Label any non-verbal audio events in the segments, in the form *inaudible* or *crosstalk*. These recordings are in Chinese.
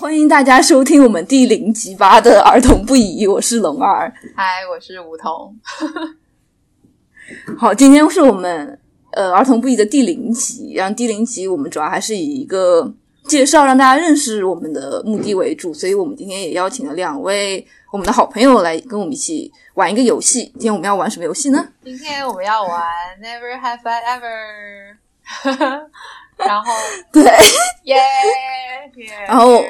欢迎大家收听我们第零集吧的儿童不宜，我是龙儿。嗨，我是梧桐。*laughs* 好，今天是我们呃儿童不宜的第零集，然后第零集我们主要还是以一个介绍让大家认识我们的目的为主，所以我们今天也邀请了两位我们的好朋友来跟我们一起玩一个游戏。今天我们要玩什么游戏呢？今天我们要玩 Never Have I Ever，*laughs* 然后 *laughs* 对，耶 *laughs* 耶，然后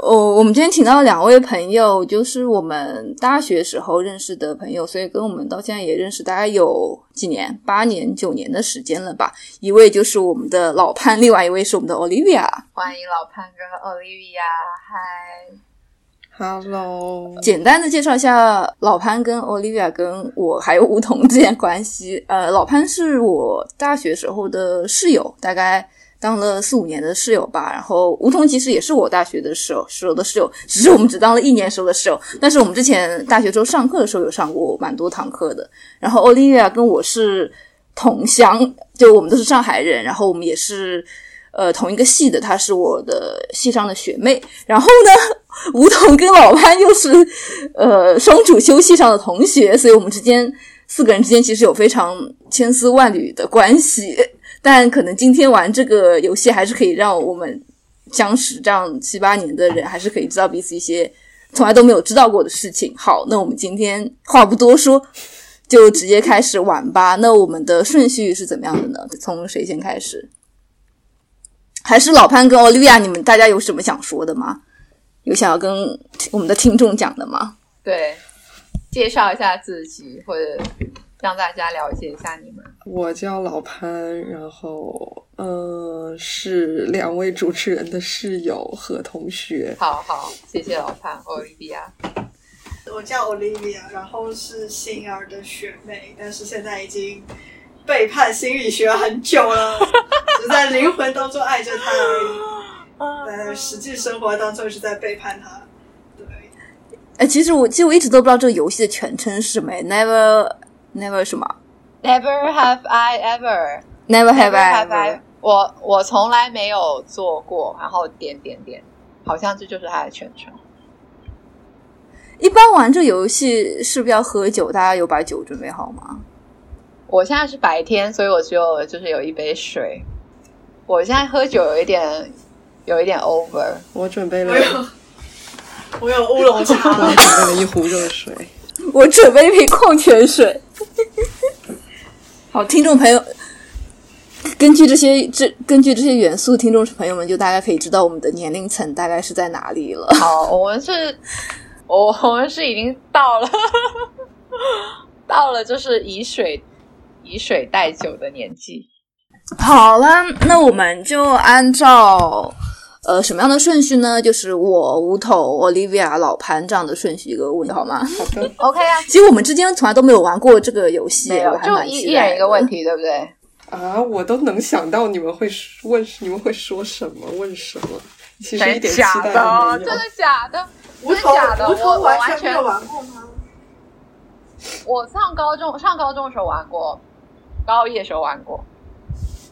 哦，我们今天请到了两位朋友，就是我们大学时候认识的朋友，所以跟我们到现在也认识大概有几年，八年、九年的时间了吧。一位就是我们的老潘，另外一位是我们的 Olivia。欢迎老潘跟 Olivia，嗨。Hello，简单的介绍一下老潘跟 Olivia 跟我还有梧桐之间关系。呃，老潘是我大学时候的室友，大概当了四五年的室友吧。然后梧桐其实也是我大学的时候时候的室友，只是我们只当了一年时候的室友。但是我们之前大学时候上课的时候有上过蛮多堂课的。然后 Olivia 跟我是同乡，就我们都是上海人，然后我们也是。呃，同一个系的，她是我的系上的学妹。然后呢，梧桐跟老潘又是呃双主修系上的同学，所以我们之间四个人之间其实有非常千丝万缕的关系。但可能今天玩这个游戏，还是可以让我们相识这样七八年的人，还是可以知道彼此一些从来都没有知道过的事情。好，那我们今天话不多说，就直接开始玩吧。那我们的顺序是怎么样的呢？从谁先开始？还是老潘跟 Olivia，你们大家有什么想说的吗？有想要跟我们的听众讲的吗？对，介绍一下自己，或者让大家了解一下你们。我叫老潘，然后呃是两位主持人的室友和同学。好好，谢谢老潘 Olivia。我叫 Olivia，然后是星儿的学妹，但是现在已经背叛心理学很久了，*laughs* 只在灵魂当中爱着他而已，*laughs* 在实际生活当中是在背叛他。对，哎，其实我其实我一直都不知道这个游戏的全称是什么，Never Never 什么 Never have I ever。Never have I I。我我从来没有做过，然后点点点，好像这就是它的全称。一般玩这游戏是不是要喝酒？大家有把酒准备好吗？我现在是白天，所以我只有就是有一杯水。我现在喝酒有一点有一点 over。我准备了我，有 *laughs* 我有乌龙茶 *laughs* 我，准备了一壶热水。我准备一瓶矿泉水。好，听众朋友，根据这些这根据这些元素，听众朋友们就大概可以知道我们的年龄层大概是在哪里了。好，我们是，我我们是已经到了，*laughs* 到了就是以水以水代酒的年纪。好了，那我们就按照呃什么样的顺序呢？就是我无头、Olivia、老潘这样的顺序一个问好吗？好的，*laughs* OK 啊，其实我们之间从来都没有玩过这个游戏，就一一人一个问题，对不对？啊，我都能想到你们会问，你们会说什么，问什么。其实一点期假待的？都没有真的。假的？梧桐真的假的？梧我我桐完完全全没有玩过吗？我上高中上高中的时候玩过，高一的时候玩过。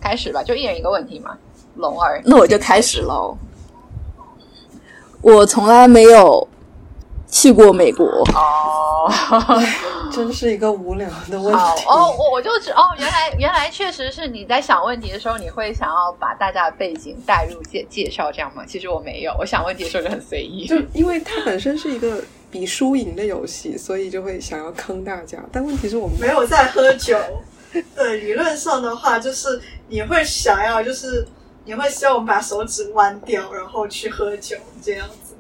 开始吧，就一人一个问题嘛。龙儿，那我就开始喽。我从来没有去过美国，哦，*laughs* 真是一个无聊的问题。好哦，我我就知哦，原来原来确实是你在想问题的时候，你会想要把大家的背景带入介介绍这样吗？其实我没有，我想问题的时候就很随意。就因为它本身是一个比输赢的游戏，所以就会想要坑大家。但问题是我们没有在喝酒。*laughs* 对，理论上的话，就是你会想要，就是你会希望我们把手指弯掉，然后去喝酒这样子。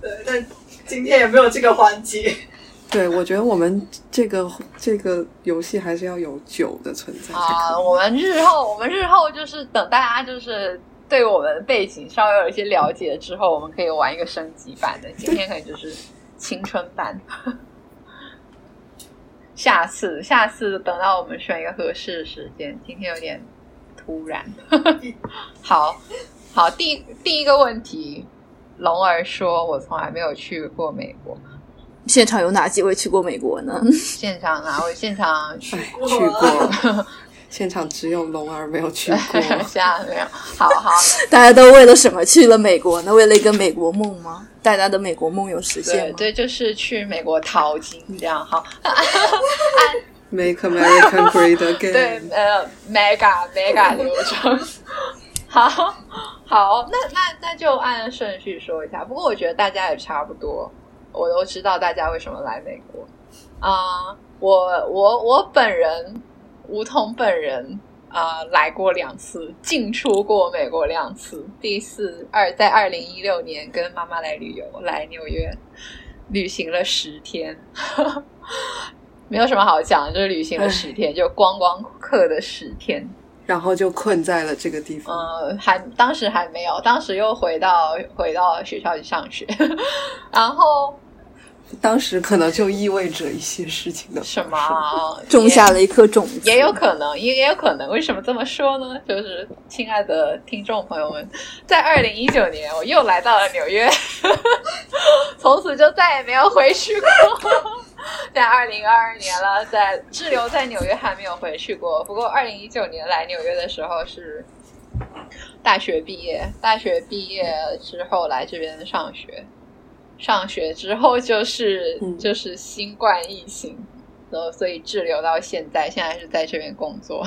对，但今天也没有这个环节。*laughs* 对，我觉得我们这个这个游戏还是要有酒的存在啊、我们日后我们日后就是等大家就是对我们背景稍微有一些了解之后，我们可以玩一个升级版的。今天可能就是青春版。下次，下次等到我们选一个合适的时间。今天有点突然。*laughs* 好好，第第一个问题，龙儿说：“我从来没有去过美国。现场有哪几位去过美国呢？*laughs* 现场哪位现场去过，现场只有龙儿没有去 *laughs* 过。现在没有，好好，大家都为了什么去了美国呢？为了一个美国梦吗？大家的美国梦有实现吗？对对，就是去美国淘金这样哈。*laughs* Make America Great 对 Again。，呃，mega mega 流程。*laughs* 好好，那那那就按顺序说一下。不过我觉得大家也差不多，我都知道大家为什么来美国啊、我我我本人梧桐本人啊、来过两次，进出过美国两次。第一次二在二零一六年跟妈妈来旅游，来纽约旅行了十天。*laughs* 没有什么好讲，就是旅行了十天，就观光客的十天。然后就困在了这个地方。呃，还当时还没有，当时又回到回到学校去上学，*laughs* 然后当时可能就意味着一些事情的什么种下了一颗种子，也有可能，也也有可能。为什么这么说呢？就是亲爱的听众朋友们，在二零一九年，我又来到了纽约，*laughs* 从此就再也没有回去过。*laughs* 在二零二二年了，在滞留在纽约还没有回去过。不过二零一九年来纽约的时候是大学毕业，大学毕业之后来这边上学，上学之后就是、嗯就是新冠疫情，然后所以滞留到现在，现在是在这边工作。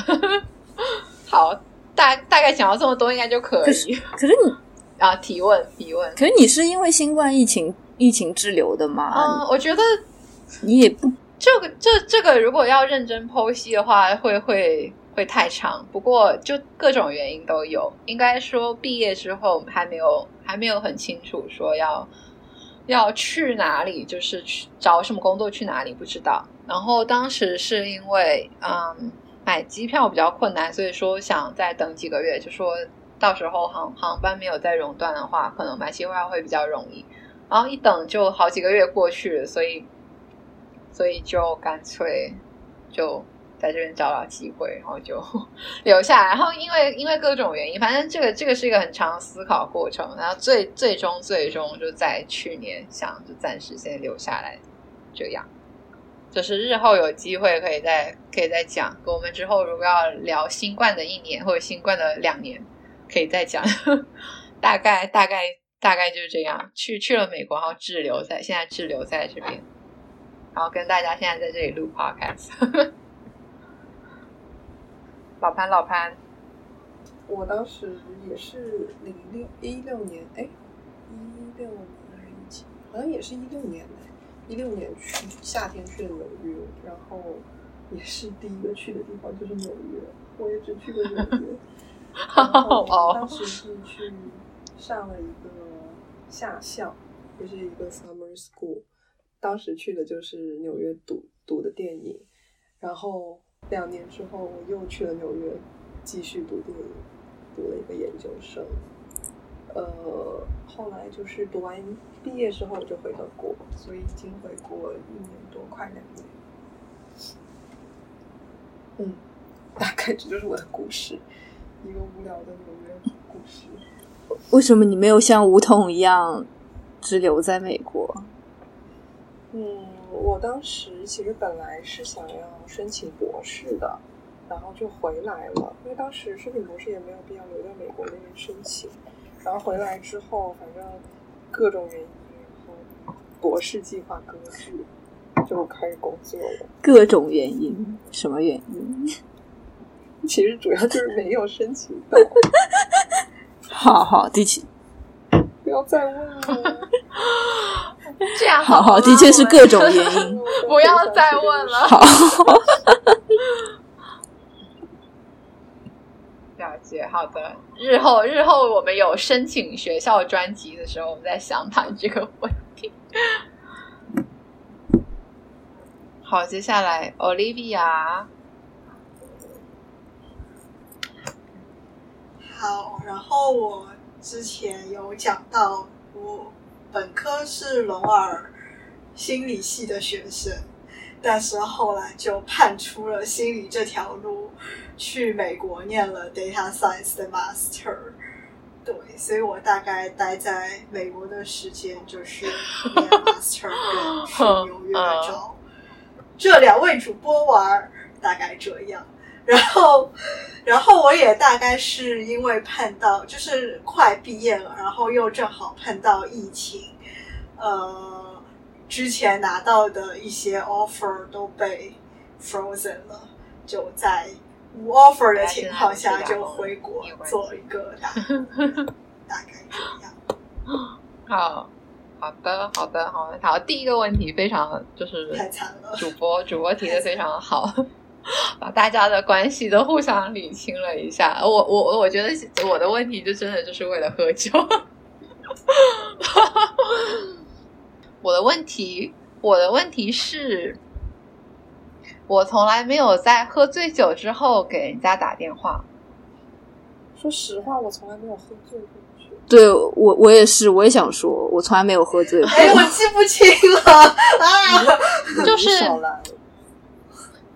*laughs* 好，大大概讲到这么多，应该就可可是以可是你，啊。提问提问，可是你是因为新冠疫情疫情滞留的吗？嗯，我觉得你也不这个这这个如果要认真剖析的话，会会会太长。不过就各种原因都有，应该说毕业之后还没有还没有很清楚说要要去哪里，就是去找什么工作去哪里不知道。然后当时是因为嗯买机票比较困难，所以说想再等几个月，就说到时候航航班没有再熔断的话，可能买机票会比较容易。然后一等就好几个月过去了，所以所以就干脆就在这边找到机会，然后就 *laughs* 留下来。然后因为因为各种原因，反正这个这个是一个很长的思考过程。然后最最终最终就在去年想就暂时先留下来，这样。就是日后有机会可以再可以再讲。我们之后如果要聊新冠的一年或者新冠的两年，可以再讲。*laughs* 大概大概大概就是这样。去去了美国，然后滞留在现在滞留在这边，然后跟大家现在在这里录 podcast。老潘，老潘，我当时也是零六一六年，哎，一六年还是一七？好像也是一六年的，一六年去夏天去的纽约，然后也是第一个去的地方就是纽约，我也只去过纽约。*laughs* 然后哦当时是去上了一个夏校，就是一个 summer school。当时去的就是纽约读读的电影，然后两年之后我又去了纽约继续读电影，读了一个研究生。呃，后来就是读完毕业之后我就回了国，所以已经回国一年多，快两年。嗯，*laughs* 大概这就是我的故事，一个无聊的纽约故事。为什么你没有像吴桐一样只留在美国？嗯，我当时其实本来是想要申请博士的，然后就回来了，因为当时申请博士也没有必要留在美国那边申请。然后回来之后，反正各种原因，然后博士计划搁置，就开始工作了。各种原因，什么原因？*laughs* 其实主要就是没有申请到，*laughs* 好好，第七，不要再问了。这样好好，吗的确是各种原因。*laughs* 不要再问了。*laughs* 好，*laughs* 了解，好的。日后日后我们有申请学校专辑的时候，我们再详谈这个问题。好，接下来 Olivia，好，然后我之前有讲到，我本科是龙儿心理系的学生，但是后来就叛出了心理这条路，去美国念了 data science 的 master。对，所以我大概待在美国的时间就是念 master 跟去 *laughs* 纽约找这两位主播玩，大概这样。然后，然后我也大概是因为碰到，就是快毕业了，然后又正好碰到疫情，呃，之前拿到的一些 offer 都被 frozen 了，就在无 offer 的情况下就回国做一个大，大概这样。*laughs* 好。好的，好的，好的，好。第一个问题非常就是太惨了，主播主播提的非常好，*laughs* 把大家的关系都互相理清了一下。我我我觉得我的问题就真的就是为了喝酒。我的问题，我的问题是，我从来没有在喝醉酒之后给人家打电话。说实话，我从来没有喝醉过。对我，我也是，我也想说，我从来没有喝醉。*laughs* 哎，我记不清了啊！就是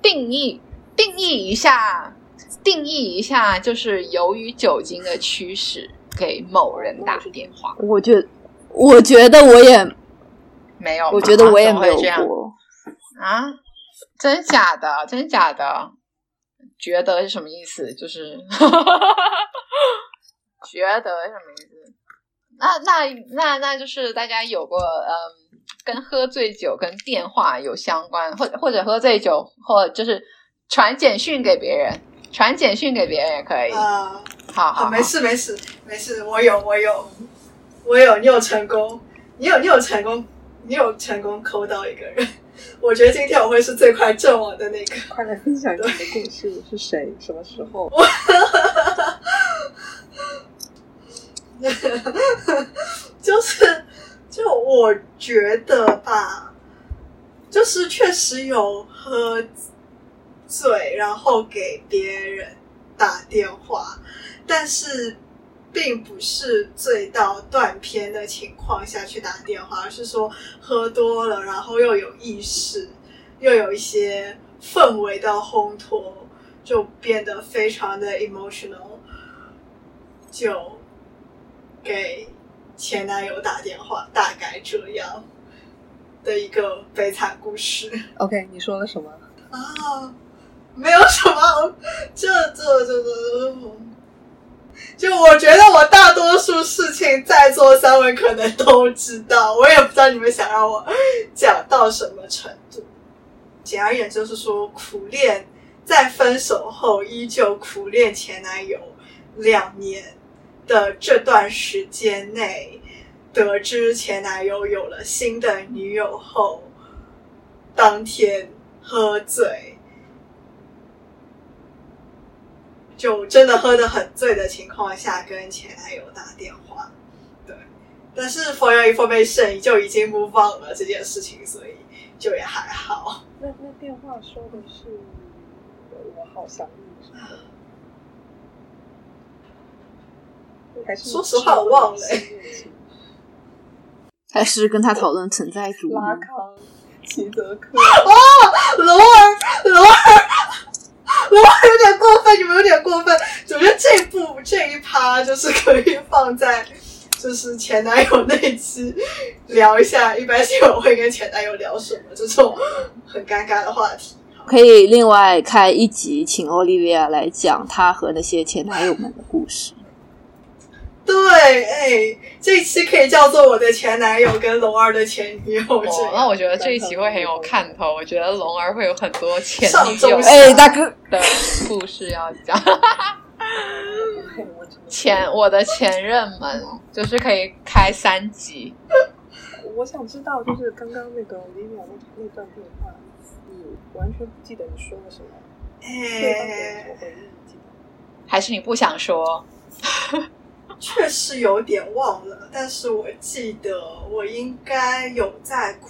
定义，定义一下，定义一下，就是由于酒精的驱使给某人打电话。我觉，我觉得我也没有，我觉得我也没有过啊！真假的？真假的？觉得是什么意思？就是。*laughs* 觉得什么意思？那那那那就是大家有过嗯，跟喝醉酒跟电话有相关，或者或者喝醉酒，或就是传简讯给别人，传简讯给别人也可以。啊，好好，没事没事没事，我有我有我有，你有成功，你有你有成功，你有成功抠到一个人。我觉得今天我会是最快阵亡的那个。快来分享你的故事，是谁？什么时候？*laughs* 就是，就我觉得吧，就是确实有喝醉，然后给别人打电话，但是并不是醉到断片的情况下去打电话，而是说喝多了，然后又有意识，又有一些氛围的烘托，就变得非常的 emotional，就。给前男友打电话，大概这样的一个悲惨故事。OK，你说了什么啊？没有什么，这这这这，就我觉得我大多数事情在座三位可能都知道，我也不知道你们想让我讲到什么程度。简而言之，就是说苦恋，在分手后依旧苦恋前男友两年。的这段时间内，得知前男友有了新的女友后，当天喝醉，就真的喝得很醉的情况下跟前男友打电话。对，但是 for your information 就已经 move on 了这件事情，所以就也还好。那那电话说的是我好想你什么说实话，我忘了。还是跟他讨论存在主义。拉康、齐泽克。哦，罗尔，罗尔，罗尔有点过分，你们有点过分。我觉得这部这一趴就是可以放在，就是前男友那期聊一下，一般性我会跟前男友聊什么这种很尴尬的话题。可以另外开一集，请奥利维亚来讲她和那些前男友们的故事。对，哎，这一期可以叫做我的前男友跟龙儿的前女友。哦，那我觉得这一期会很有看头。我觉得龙儿会有很多前女友哎，大哥的故事要讲。*laughs* 前我的前任们就是可以开三集。我想知道，就是刚刚那个 Lina 那那段电话，你完全不记得你说了什么？哎，还是你不想说？确实有点忘了，但是我记得我应该有在哭，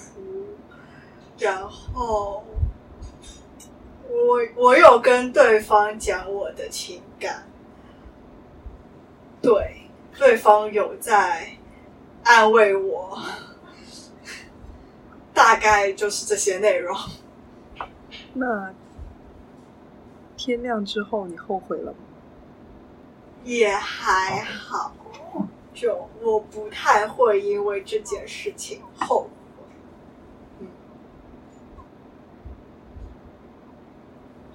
然后我我有跟对方讲我的情感，对，对方有在安慰我，大概就是这些内容。那天亮之后，你后悔了吗？也还好，就我不太会因为这件事情后悔。嗯，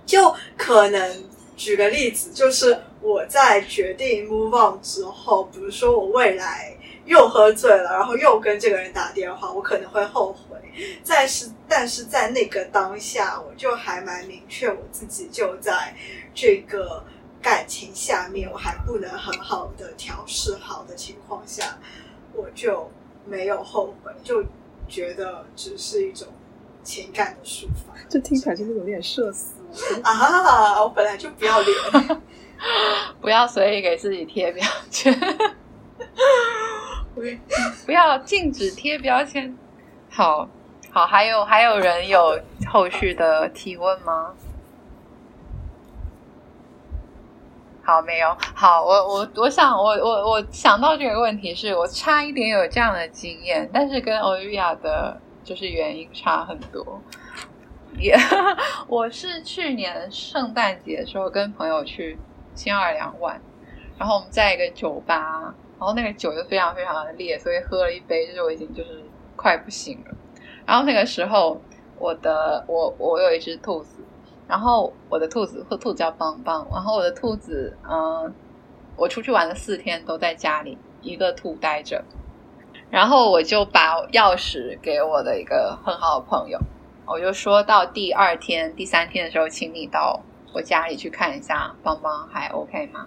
就可能举个例子，就是我在决定 move on 之后，比如说我未来又喝醉了，然后又跟这个人打电话，我可能会后悔。但是，但是在那个当下，我就还蛮明确我自己就在这个感情下面，我还不能很好的调试好的情况下，我就没有后悔，就觉得只是一种情感的抒发。这听起来就是有点社死。啊！我本来就不要脸，*laughs* 不要随意给自己贴标签，不 *laughs* 不要禁止贴标签。好好，还有还有人有后续的提问吗？好，没有。好，我我我想我我我想到这个问题，是我差一点有这样的经验，但是跟欧利亚的就是原因差很多。也，*laughs* 我是去年圣诞节的时候跟朋友去新奥尔良玩，然后我们在一个酒吧，然后那个酒就非常非常的烈，所以喝了一杯，就是我已经就是快不行了。然后那个时候，我的我我有一只兔子，然后我的兔子或兔子叫邦邦，然后我的兔子，嗯，我出去玩了四天都在家里一个兔待着，然后我就把钥匙给我的一个很好的朋友。我就说到第二天、第三天的时候，请你到我家里去看一下，邦邦还 OK 吗？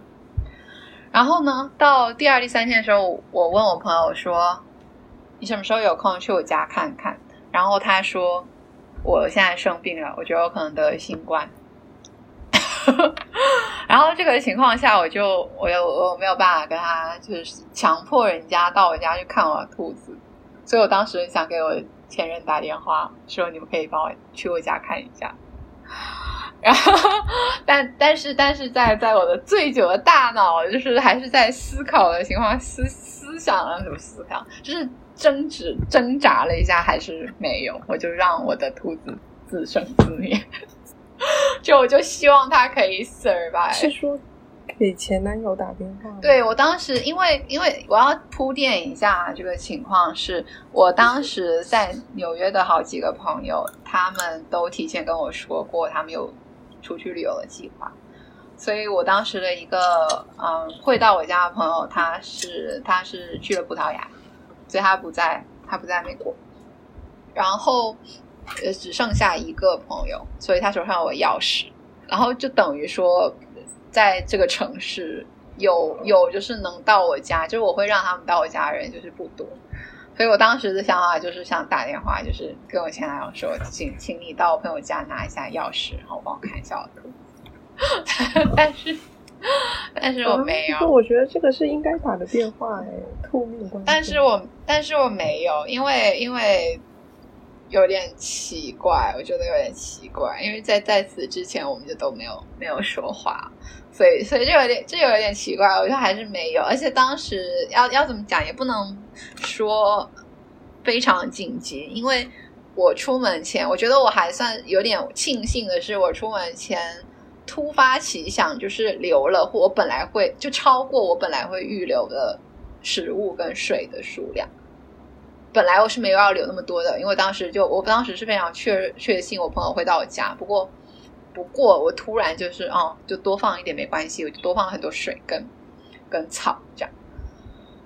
然后呢，到第二、第三天的时候，我问我朋友说：“你什么时候有空去我家看看？”然后他说：“我现在生病了，我觉得我可能得了新冠。*laughs* ”然后这个情况下，我就我又我没有办法跟他就是强迫人家到我家去看我的兔子，所以我当时想给我。前任打电话说：“你们可以帮我去我家看一下。*laughs* ”然后，但但是但是在在我的醉酒的大脑，就是还是在思考的情况，思思想啊什么思考，就是争执挣扎了一下，还是没有，我就让我的兔子自生自灭。*laughs* 就我就希望它可以 survive。是说。给前男友打电话。对我当时，因为因为我要铺垫一下这个情况，是我当时在纽约的好几个朋友，他们都提前跟我说过，他们有出去旅游的计划。所以我当时的一个嗯会到我家的朋友，他是他是去了葡萄牙，所以他不在他不在美国。然后呃只剩下一个朋友，所以他手上有钥匙，然后就等于说。在这个城市有有就是能到我家，就是我会让他们到我家人就是不多，所以我当时的想法就是想打电话，就是跟我前男友说，请请你到我朋友家拿一下钥匙，然后帮我看一下我的。*laughs* 但是 *laughs* 但是我没有，我觉得这个是应该打的电话哎，兔命关但是我但是我没有，因为因为。有点奇怪，我觉得有点奇怪，因为在在此之前我们就都没有没有说话，所以所以这有点这有点奇怪，我觉得还是没有，而且当时要要怎么讲也不能说非常紧急，因为我出门前，我觉得我还算有点庆幸的是，我出门前突发奇想，就是留了或我本来会就超过我本来会预留的食物跟水的数量。本来我是没有要留那么多的，因为当时就我当时是非常确确信我朋友会到我家。不过，不过我突然就是哦，就多放一点没关系，我就多放很多水跟跟草这样。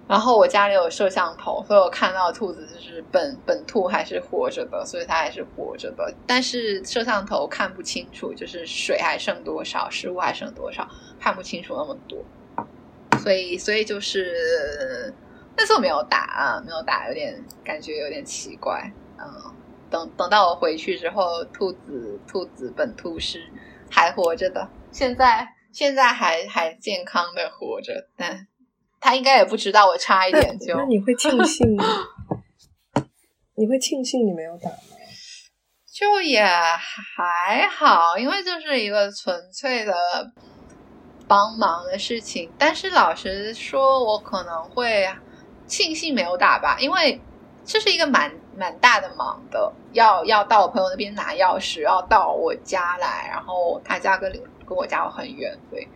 然后我家里有摄像头，所以我看到兔子就是本本兔还是活着的，所以它还是活着的。但是摄像头看不清楚，就是水还剩多少，食物还剩多少，看不清楚那么多。所以，所以就是。那次我没有打啊，没有打，有点感觉有点奇怪。嗯，等等到我回去之后，兔子兔子本兔是还活着的，现在现在还还健康的活着，但他应该也不知道我差一点就。那你会庆幸吗？你会庆幸你没有打吗？就也还好，因为就是一个纯粹的帮忙的事情。但是老实说，我可能会。庆幸没有打吧，因为这是一个蛮蛮大的忙的，要要到我朋友那边拿钥匙，要到我家来，然后他家跟跟我家很远，所以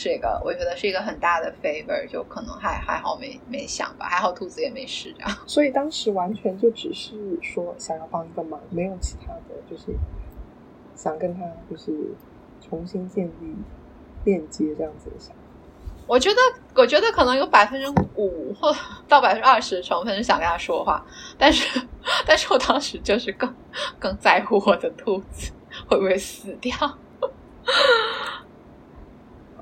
是一个我觉得是一个很大的 favor，就可能还还好没没想吧，还好兔子也没事这样。*laughs* 所以当时完全就只是说想要帮一个忙，没有其他的，就是想跟他就是重新建立链接这样子的想法。我觉得，我觉得可能有百分之五或到百分之二十的成分是想跟他说话，但是，*laughs* 但是我当时就是更更在乎我的兔子会不会死掉。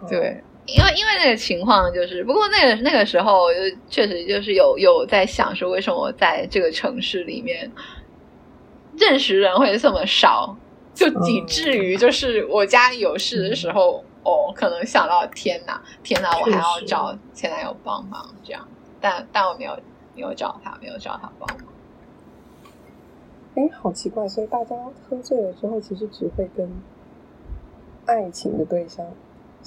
对，因为因为那个情况就是，不过那个那个时候就确实就是有有在想说，为什么我在这个城市里面认识人会这么少，就以至于就是我家里有事的时候。哦，可能想到天哪，天哪，我还要找前男友帮忙这样，但但我没有没有找他，没有找他帮忙。哎，好奇怪，所以大家喝醉了之后，其实只会跟爱情的对象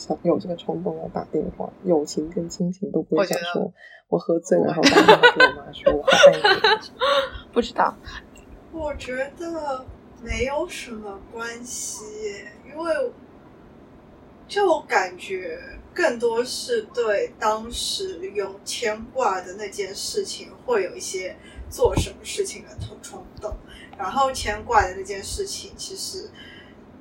想有这个冲动要打电话，友情跟亲情都不会想说，我喝醉了然后打电话给我妈说我好爱你。*laughs* 不知道，我觉得没有什么关系，因为。就感觉更多是对当时有牵挂的那件事情，会有一些做什么事情的冲冲动，然后牵挂的那件事情其实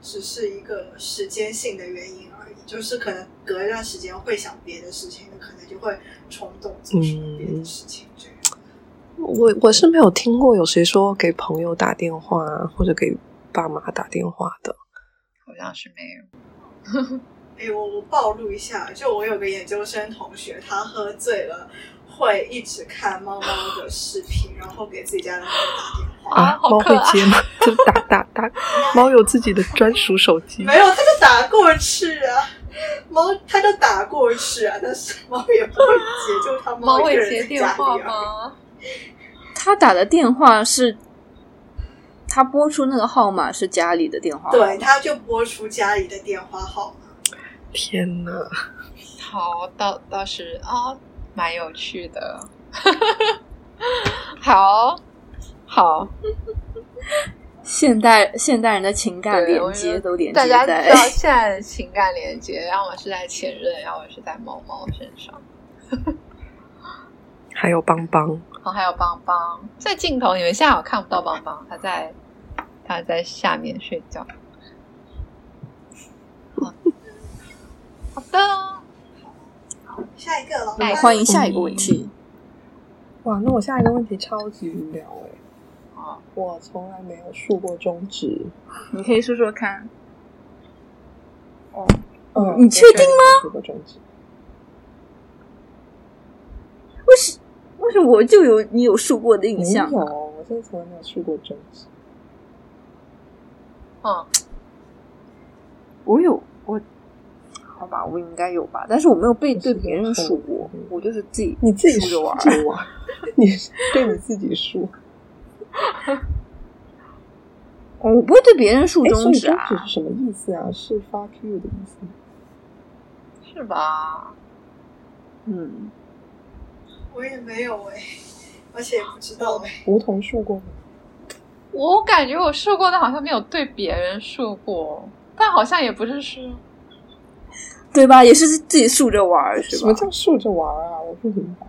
只是一个时间性的原因就是可能隔一段时间会想别的事情，那可能就会冲动做什么别的事情。这样，我我是没有听过有谁说给朋友打电话或者给爸妈打电话的，好像是没有。*laughs* 哎，我我暴露一下，就我有个研究生同学，他喝醉了会一直看猫猫的视频，然后给自己家的猫打电话。啊，猫会接吗？*laughs* 就打打打，猫有自己的专属手机。没有，它就打过去啊，猫它就打过去啊，但是猫也不会接，就它猫会接电话吗？它打的电话是，它拨出那个号码是家里的电话，对，它就拨出家里的电话号码。天哪！好，倒倒是啊，蛮有趣的。*laughs* 好好，现代现代人的情感连接都连接大家在知道现在的情感连接，要么是在前任，要么是在猫猫身上。*laughs* 还有邦邦，哦，还有邦邦在镜头，你们现在好看不到邦邦，他在他在下面睡觉。好的，好，下一个了。来欢迎下一个问题。哇，那我下一个问题超级无聊哎！啊，我从来没有竖过中指。你可以说说看。哦，嗯，你确定吗？竖过中指。为什为什么我就有你有竖过的印象？没有，我真的从来没有竖过中指。嗯，我有我。好吧，我应该有吧，但是我没有被对别人数过，我就是自己你自己数着玩玩，*laughs* 你对你自己数。*laughs* 哦，我不会对别人竖中指啊，中指是什么意思啊？是 fuck you 的意思，是吧？嗯，我也没有哎，而且也不知道哎。梧桐竖过吗？我感觉我竖过，但好像没有对别人竖过，但好像也不是是。*laughs* 对吧？也是自己竖着玩，是吧？什么叫竖着玩啊？我不明白。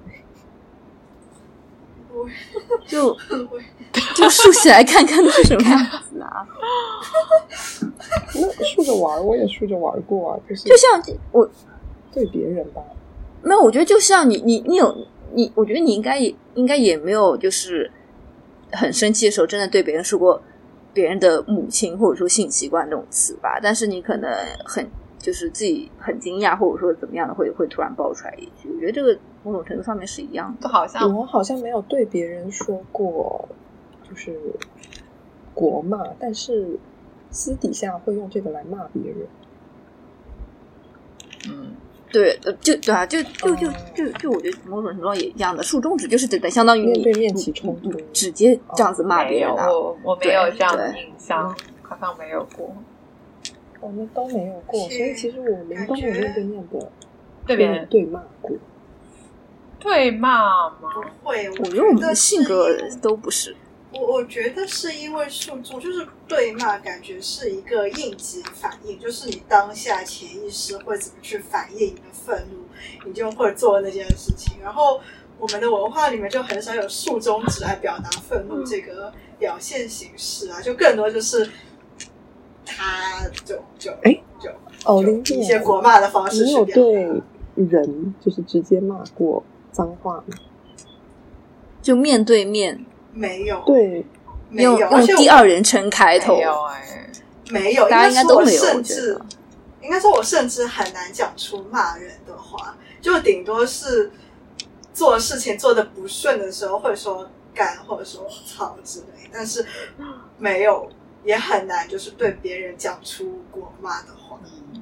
就 *laughs* 就竖起来看看是什么样子啊？*laughs* 那竖着玩，我也竖着玩过啊，就是就像我对别人吧。没有，我觉得就像你，你，你有你，我觉得你应该也应该也没有，就是很生气的时候，真的对别人说过别人的母亲或者说性习惯这种词吧。但是你可能很。就是自己很惊讶，或者说怎么样的，会会突然爆出来一句。我觉得这个某种程度上面是一样的。好像我好像没有对别人说过，就是国骂，但是私底下会用这个来骂别人。嗯，对，就对啊，就就就就就，我觉得某种程度上也一样的。竖中指就是等相当于面对面起冲突，直接这样子骂别人。我我没有这样的印象，好像没有过。我们都没有过，所以其实我们都没有面对面的对别人对骂过。对骂吗？不会，我觉得我们的性格都不是。我我觉得是因为受众就是对骂，感觉是一个应急反应，就是你当下潜意识会怎么去反应你的愤怒，你就会做那件事情。然后我们的文化里面就很少有竖中指来表达愤怒这个表现形式啊，就更多就是。他就就哎，就哦，就一些国骂的方式你有去表达。对人就是直接骂过脏话。吗？就面对面。没有，对，用没有，而且我用第二人称开头。没，有哎，没有，大家应该都没有我觉甚至得。应该说，我甚至很难讲出骂人的话，就顶多是做事情做的不顺的时候会说干或者说操之类，但是没有，也很难就是对别人讲出过骂的话。对，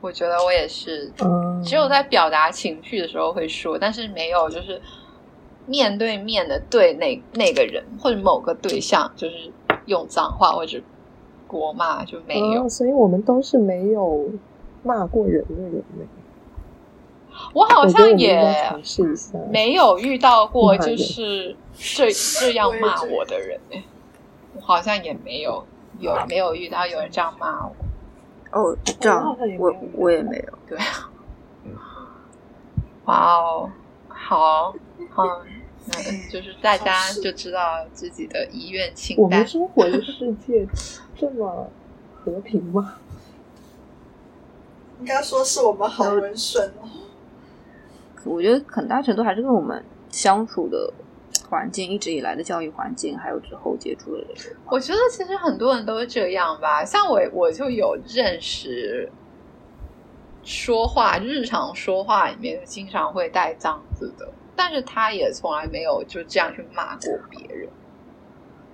我觉得我也是，嗯，只有在表达情绪的时候会说，但是没有就是面对面的对那那个人或者某个对象，就是用脏话或者国骂就没有。哦，所以我们都是没有骂过人的人呢。我好像也。没有遇到过就是这这样骂我的人哎、我好像也没有有没有遇到有人这样骂我。哦，这样我我我也没有。对啊，哇哦，好，好，那 *laughs* 就是大家就知道自己的遗愿清单我们。生活的世界这么和平吗？应该说是我们好人顺哦。我觉得很大程度还是跟我们相处的环境，一直以来的教育环境，还有之后接触的人。我觉得其实很多人都是这样吧，像我我就有认识，说话日常说话里面经常会带脏字的，但是他也从来没有就这样去骂过别人，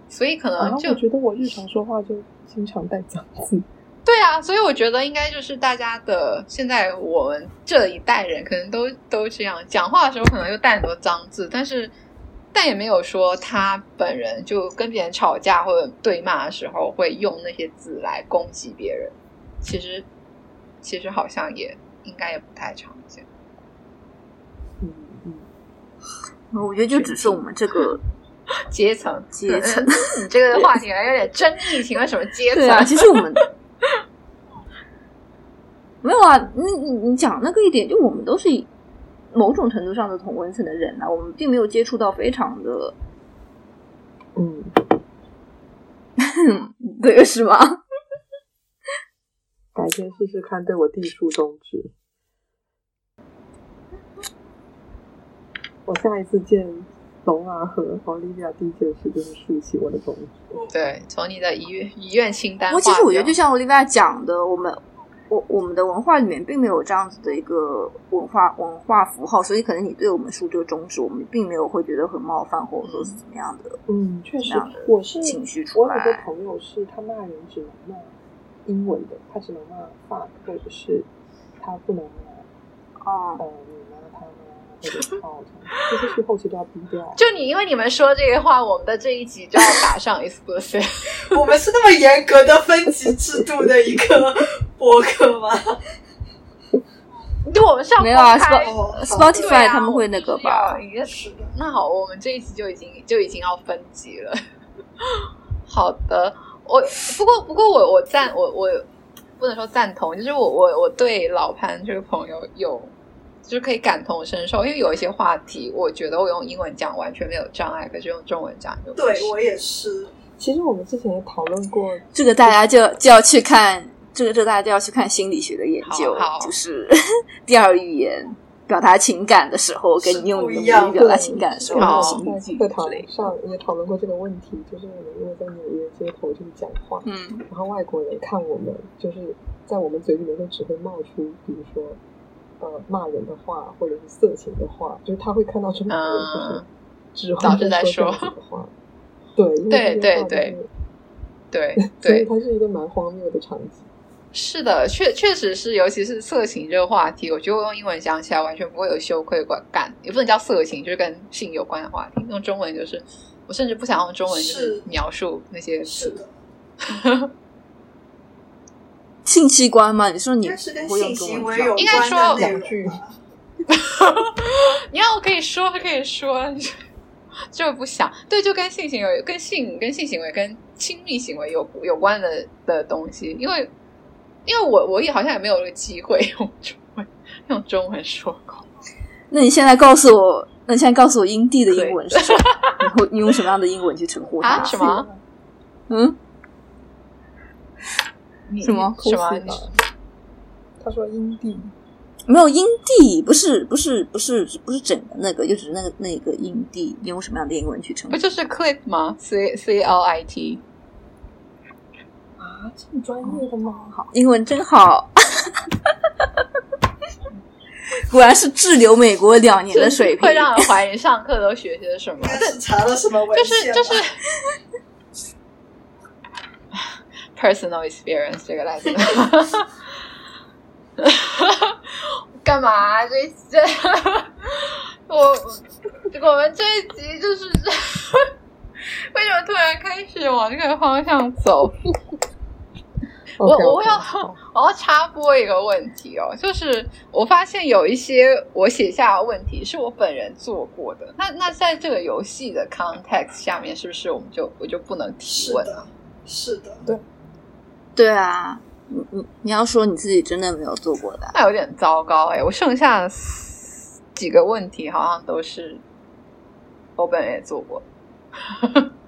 所以可啊，能就、我觉得我日常说话就经常带脏字。对啊，所以我觉得应该就是大家的现在我们这一代人可能都都这样，讲话的时候可能又带很多脏字，但是但也没有说他本人就跟别人吵架或者对骂的时候会用那些字来攻击别人。其实其实好像也应该也不太常见。嗯嗯，我觉得就只是我们这个 *laughs* 阶层阶层嗯你这个话题还有点争议性，为什么阶层？对啊，其实我们 *laughs* 没有啊。你你你讲那个一点，就我们都是以某种程度上的同温层的人啊，我们并没有接触到非常的嗯，*laughs* 这个是吗？*laughs* 改天试试看，对我递出中指。我下一次见龙儿和 Olivia 第一件事就是竖起我的中指。对，从你的遗愿遗愿清单不过。其实我觉得，就像 Olivia 讲的，我们我我们的文化里面并没有这样子的一个文化文化符号，所以可能你对我们竖这个中指，我们并没有会觉得很冒犯，或者说是怎么样的。嗯，确实我是情绪出我有个朋友是他骂人只能骂英文的，他只能骂 fuck，或者是他不能骂哦、呃你妈他妈或者操这样，这些是后期都要逼掉。*laughs* 就你，因为你们说这个话，我们的这一集就要打上 *laughs* explicit。*laughs* 我们是那么严格的分级制度的一个播客吗？就我们上没有啊 Spotify 他们会那个吧？应该是的，那好，我们这一集就已经就已经要分级了。*laughs* 好的，我不过不过我我赞我我不能说赞同，就是我我我对老潘这个朋友有就是可以感同身受，因为有一些话题，我觉得我用英文讲完全没有障碍，可是用中文讲就对我也是。其实我们之前也讨论过，这个大家就就要去看，这个这个大家就要去看心理学的研究好好，就是 *laughs* 第二语言表达情感的时候，跟你用你的是不一样母语表达情感的时候，在距课堂。上也讨论过这个问题，就是我们因为在纽约街头就是讲话，嗯，然后外国人看我们，就是在我们嘴里面就只会冒出，比如说呃骂人的话，或者是色情的话，就是他会看到中国人就是只会在说说这样的话。对，因为对这些话对。对就是对 *laughs* 所以，它是一个蛮荒谬的场景。是的，确确实是，尤其是色情这个话题，我觉得我用英文讲起来完全不会有羞愧感，也不能叫色情，就是跟性有关的话题。用中文就是，我甚至不想用中文就是是描述那些是字。的，*laughs* 性器官吗？你说你是跟不用性中文讲行为有应该关说的内两句容吧。*laughs* 你要可以说可以说，就不想对，就跟性行为、跟性、跟性行为、跟亲密行为有有关的的东西，因为因为我我也好像也没有这个机会用中文用中文说过。那你现在告诉我，那你现在告诉我英帝的英文是什么？你会你用什么样的英文去称呼他？啊什么？嗯，什么什么？他说英帝，没有英帝，不是不是不是不是整的那个，就只是那个那个英帝，你用什么样的英文去称呼？不就是 clit 吗？C C L I T。啊，这么专业的吗？好，英文真好，*laughs* 果然是滞留美国两年的水平会。让人怀疑上课都学些什么 *laughs* 是查了什么文就是就是 personal experience 这个来着。*laughs* 干嘛、这这我我们这一集就是为什么突然开始往这个方向走？我我要我要插播一个问题哦，就是我发现有一些我写下的问题是我本人做过的，那那在这个游戏的 context 下面，是不是我们就我就不能提问？是的，是的，对。对啊，你你你要说你自己真的没有做过的啊、那有点糟糕哎、我剩下几个问题好像都是我本人也做过 *laughs*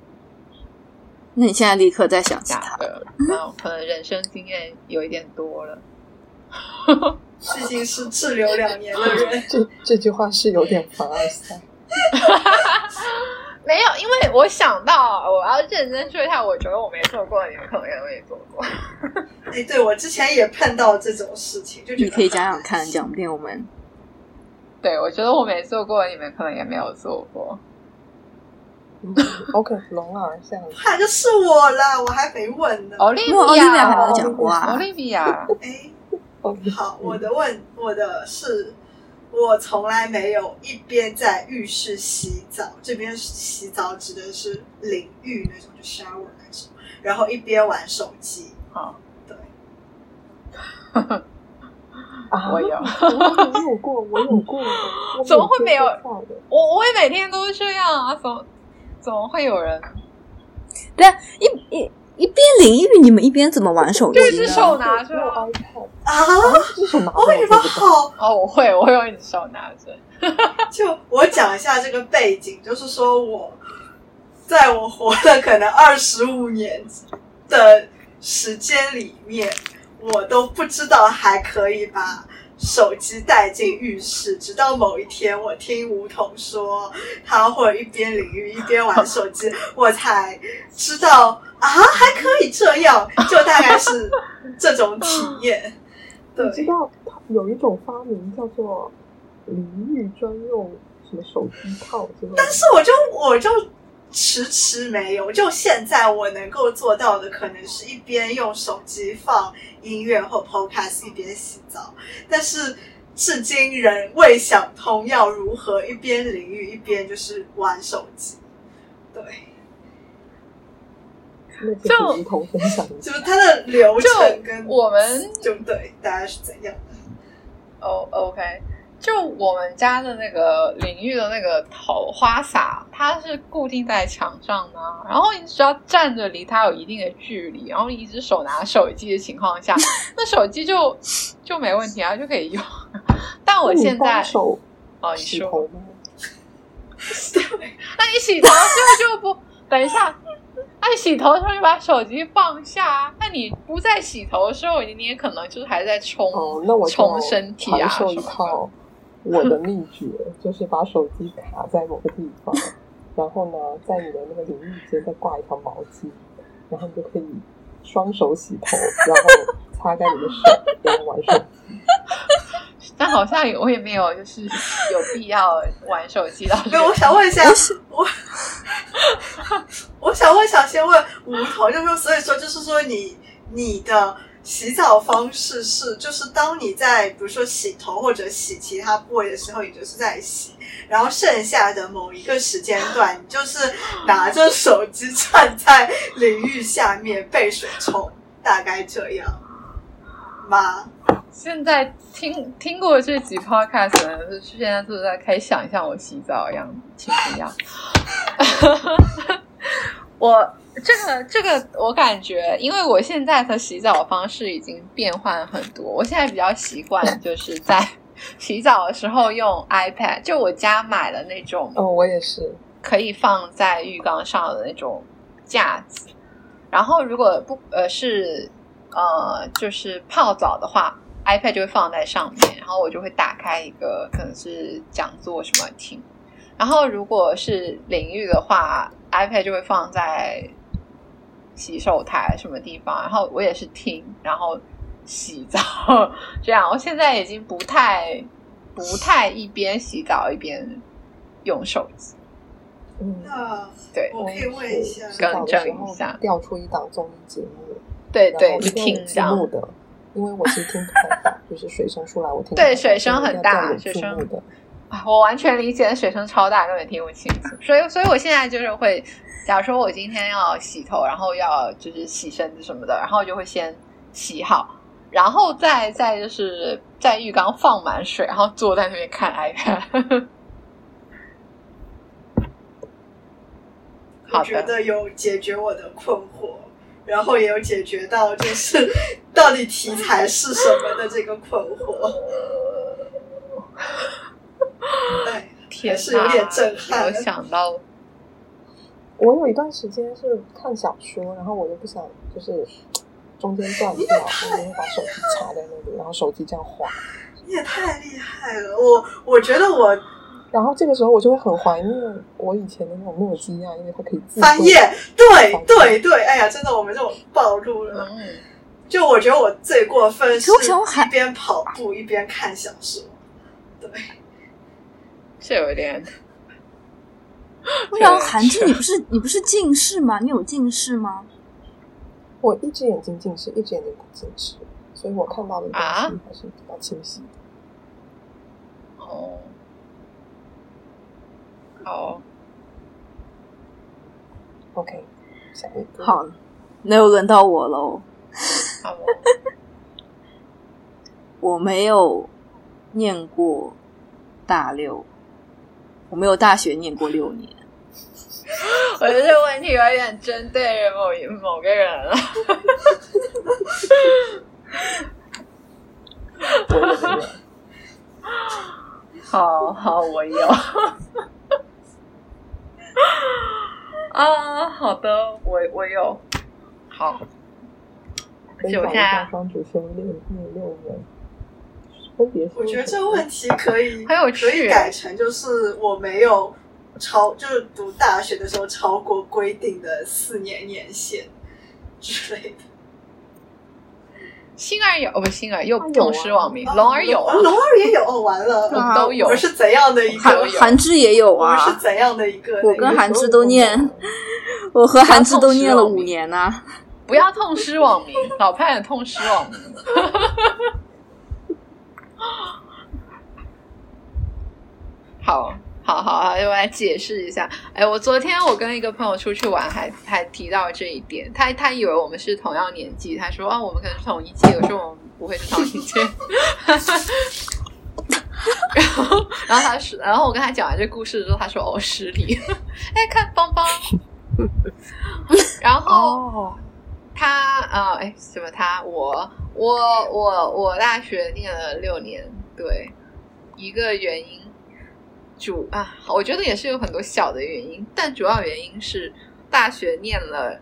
那你现在立刻再想起假它。的，*laughs* 那可能人生经验有一点多了。*laughs* 毕竟是滞留两年的人，*laughs* 这这句话是有点凡尔赛。没有，因为我想到我要认真说一下，我觉得我没做过，你们可能也没做过。哎，对我之前也碰到这种事情，就你可以讲讲看，讲不定我们对，我觉得我没做过，你们可能也没有做过。嗯 OK，龙儿像怕就是我了，我还没问呢。奥利因为奥利维亚还没讲过啊。奥。利维亚，哎，好，我的问我的是，我从来没有一边在浴室洗澡，这边洗澡指的是淋浴那种，就 shower 那种，然后一边玩手机。好，对，*laughs* 啊，我有。我有过，我有过，*laughs* 怎么会没有？我我也每天都是这样啊，怎么怎么会有人？对啊，一一一边淋浴，你们一边怎么玩手机就一只？手拿着啊。哦，你们我知道好？哦，我会，我会用一只手拿着。*laughs* 就我讲一下这个背景，就是说我在我活了可能二十五年的时间里面，我都不知道还可以把手机带进浴室，直到某一天我听吴桐说他会一边淋浴一边玩手机，我才知道啊还可以这样，*laughs* 就大概是这种体验。对 *laughs* 你，知道有一种发明叫做淋浴专用什么手机套之类的，但是我就我就迟迟没有，就现在我能够做到的，可能是一边用手机放音乐或 podcast 一边洗澡，但是至今仍未想通要如何一边淋浴一边就是玩手机。对，那就就跟梧桐分享 *laughs* 就是。它的流程跟我们就对大家是怎样的？哦，OK，就我们家的那个淋浴的那个头花洒，它是固定在墙上的啊、然后你只要站着离它有一定的距离，然后一只手拿手机的情况下，*laughs* 那手机就就没问题啊，就可以用。但我现在手哦，你说，洗头吗？*laughs* 那你洗头的时候就不等一下。那你洗头的时候就把手机放下啊，那你不在洗头的时候，你也可能就是还在冲、哦，那我冲身体啊什么的套我的 *laughs* 秘诀，就是把手机卡在某个地方，然后呢，在你的那个淋浴间再挂一条毛巾，然后你就可以双手洗头，然后擦干你的手，然后玩手机。*laughs* 但好像我也没有就是有必要玩手机到这没有，我想问一下，我我想问，想先问吴桐，就是所以说，就是说你你的洗澡方式是，就是当你在比如说洗头或者洗其他部位的时候，你就是在洗，然后剩下的某一个时间段，你就是拿着手机站在淋浴下面被水冲，大概这样吗？现在听听过这几 podcast 的人，是现在都在开始想象我洗澡的样子，请不要。*laughs* 我这个这个，我感觉，因为我现在的洗澡方式已经变换很多，我现在比较习惯就是在 *laughs* 洗澡的时候用 iPad，就我家买了那种哦，我也是，可以放在浴缸上的那种架子。然后如果不呃是呃，就是泡澡的话，iPad 就会放在上面，然后我就会打开一个可能是讲座什么听。然后如果是淋浴的话，iPad 就会放在洗手台什么地方，然后我也是听，然后洗澡这样。我现在已经不太不太一边洗澡一边用手机。嗯，那对我可以问一下，更正一下调出一档综艺节目，对对，然后就一定要有字听这样幕。的，因为我是听不太到，就是水声出来我听对水声很大水声的。啊，*laughs* 我完全理解，水声超大，根本听不清楚。*laughs* 所以，所以我现在就是会，假如说我今天要洗头，然后要就是洗身子什么的，然后我就会先洗好，然后再再就是在浴缸放满水，然后坐在那边看 iPad。*laughs* 好我觉，得有解决我的困惑，然后也有解决到就是到底题材是什么的这个困惑。哎，天是有点震撼我想到，我有一段时间是看小说，然后我就不想就是中间断掉，我就会把手机插在那里，然后手机这样滑。你也太厉害了！我我觉得我然后这个时候我就会很怀念我以前的那种诺基亚，因为它可以自动翻页，对对对，哎呀，真的我们这种暴露了。嗯，就我觉得我最过分是一边跑步一边看小说。对，是有点。不然 *laughs* 韩剧你不是你不是近视吗？你有近视吗？我一只眼睛近视，一只眼睛不近视，所以我看到的东啊西还是比较清晰的。哦，好，OK，下一个。好，那又轮到我喽。好哦。*laughs* 我没有念过大六，我没有大学念过六年。*laughs* 我觉得这个问题有点针对某一某个人了。我有没有？好好，我有。啊，好的，我我有。好，而跟且我现在下双主修六六六年，分别是我觉得这个问题可以 *laughs* 很有趣可以改成就是我没有超，就是读大学的时候超过规定的四年年限之类的。星儿有，哦不，星儿又痛失网名，龙儿有龙儿也有，哦，完了，我们都有我们是怎样的一韩个？韩之也有我们是啊，怎样的一个？我跟韩志都念，我和韩志都念了五年啊呐、不要痛失网名，老派的痛失网名。*laughs* 好，好，好，好，我来解释一下。哎，我昨天我跟一个朋友出去玩还，还提到这一点。他他以为我们是同样年纪，他说啊，我们可能是同一届。我说我们不会是同一届。*laughs* 然后，然后他是，然后我跟他讲完这故事之后，他说哦，失礼。*laughs* 哎，看邦邦。*laughs* 然后。他啊，哎、什么他？我我我我大学念了六年，对，一个原因主啊，我觉得也是有很多小的原因，但主要原因是大学念了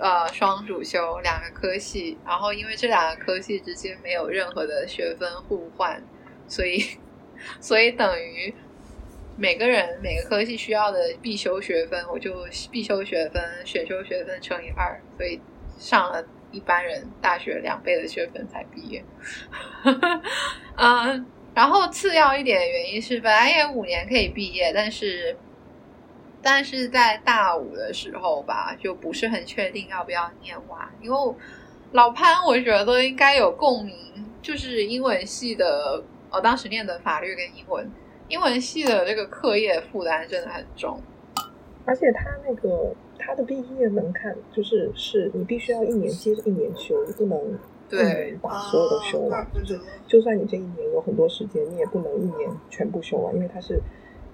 呃双主修两个科系，然后因为这两个科系之间没有任何的学分互换，所以 *laughs* 所以等于每个人每个科系需要的必修学分，我就必修学分、选修学分乘以二，所以上了一般人大学两倍的学分才毕业。嗯，*laughs* 然后次要一点原因是，本来也五年可以毕业，但是但是在大五的时候吧，就不是很确定要不要念完，因为老潘我觉得应该有共鸣，就是英文系的，我、当时念的法律跟英文。英文系的这个课业负担真的很重，而且他那个他的毕业门槛就是是你必须要一年接着一年修，你不能对把所有都修完。啊怪不得就算你这一年有很多时间，你也不能一年全部修完，因为它是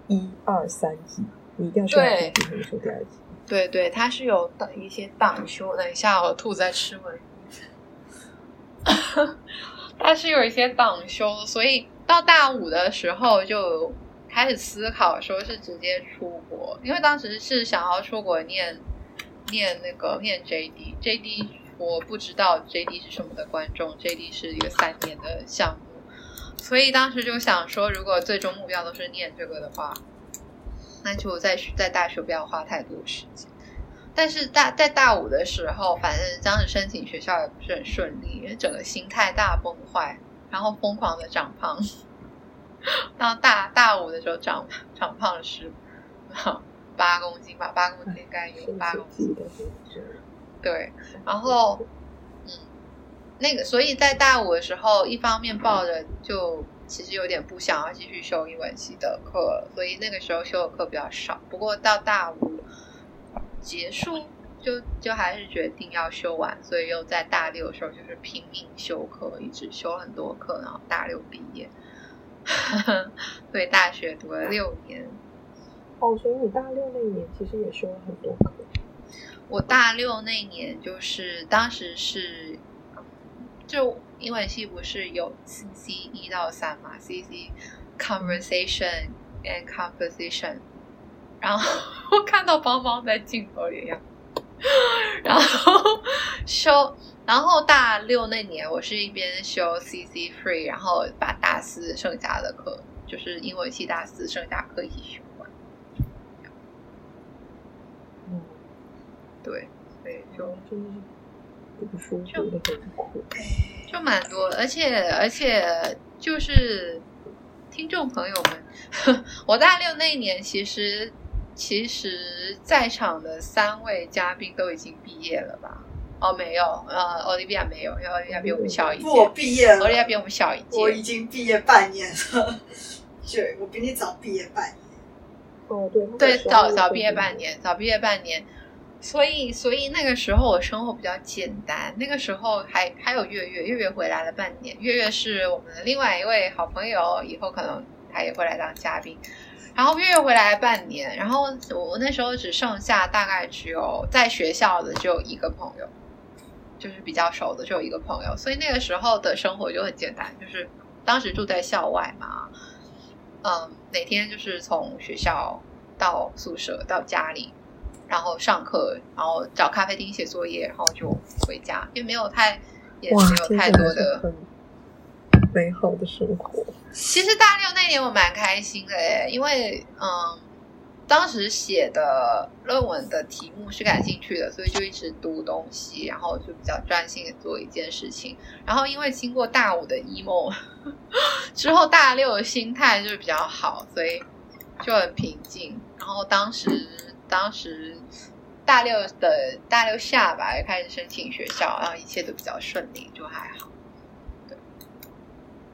一二三级，你一定要修完第一级才能修第二级。对对，它是有档一些档修。等一下，我兔子在吃文，它是有一些档修，所以到大五的时候就开始思考，说是直接出国，因为当时是想要出国念念那个念 JD，JD 我不知道 JD 是什么的观众，JD 是一个三年的项目，所以当时就想说，如果最终目标都是念这个的话，那就在在大学不要花太多时间。但是大在大五的时候，反正当时申请学校也不是很顺利，整个心态大崩坏，然后疯狂的长胖。到大大五的时候长长胖了十八公斤吧，八公斤应该有八公斤。对，然后嗯，那个，所以在大五的时候，一方面抱着就其实有点不想要继续修英文系的课，所以那个时候修的课比较少。不过到大五。结束就就还是决定要修完，所以又在大六的时候就是拼命修课，一直修很多课，然后大六毕业。*laughs* 所以大学读了六年。哦，所以你大六那年其实也修了很多课。我大六那年就是当时是，就英文系不是有 CC 一到三嘛？CC conversation and composition。然后我看到邦邦在镜头里样，然后修，然后大六那年我是一边修 CC Free，然后把大四剩下的课，就是英文系大四剩下课一起修完。嗯，对，所以就就是读书读的很苦，就蛮多，而且而且就是听众朋友们，*laughs* 我大六那一年其实。其实，在场的三位嘉宾都已经毕业了吧？哦，没有，呃，奥利比亚没有，因为奥利维亚比我们小一届。我毕业了，奥利比亚比我们小一届。我已经毕业半年了，对，我比你早毕业半年。哦，对，对，早早毕业半年，早毕业半年。所以，所以那个时候我生活比较简单。那个时候还还有月月，月月回来了半年。月月是我们的另外一位好朋友，以后可能他也会来当嘉宾。然后月月回来半年，然后我那时候只剩下大概只有在学校的只有一个朋友，就是比较熟的就有一个朋友，所以那个时候的生活就很简单，就是当时住在校外嘛，嗯，每天就是从学校到宿舍到家里，然后上课，然后找咖啡厅写作业，然后就回家，也没有太也没有太多的。美好的生活。其实大六那年我蛮开心的诶，因为嗯，当时写的论文的题目是感兴趣的，所以就一直读东西，然后就比较专心的做一件事情。然后因为经过大五的 emo *laughs* 之后，大六的心态就是比较好，所以就很平静。然后当时当时大六的大六下吧，也开始申请学校，然后一切都比较顺利，就还好。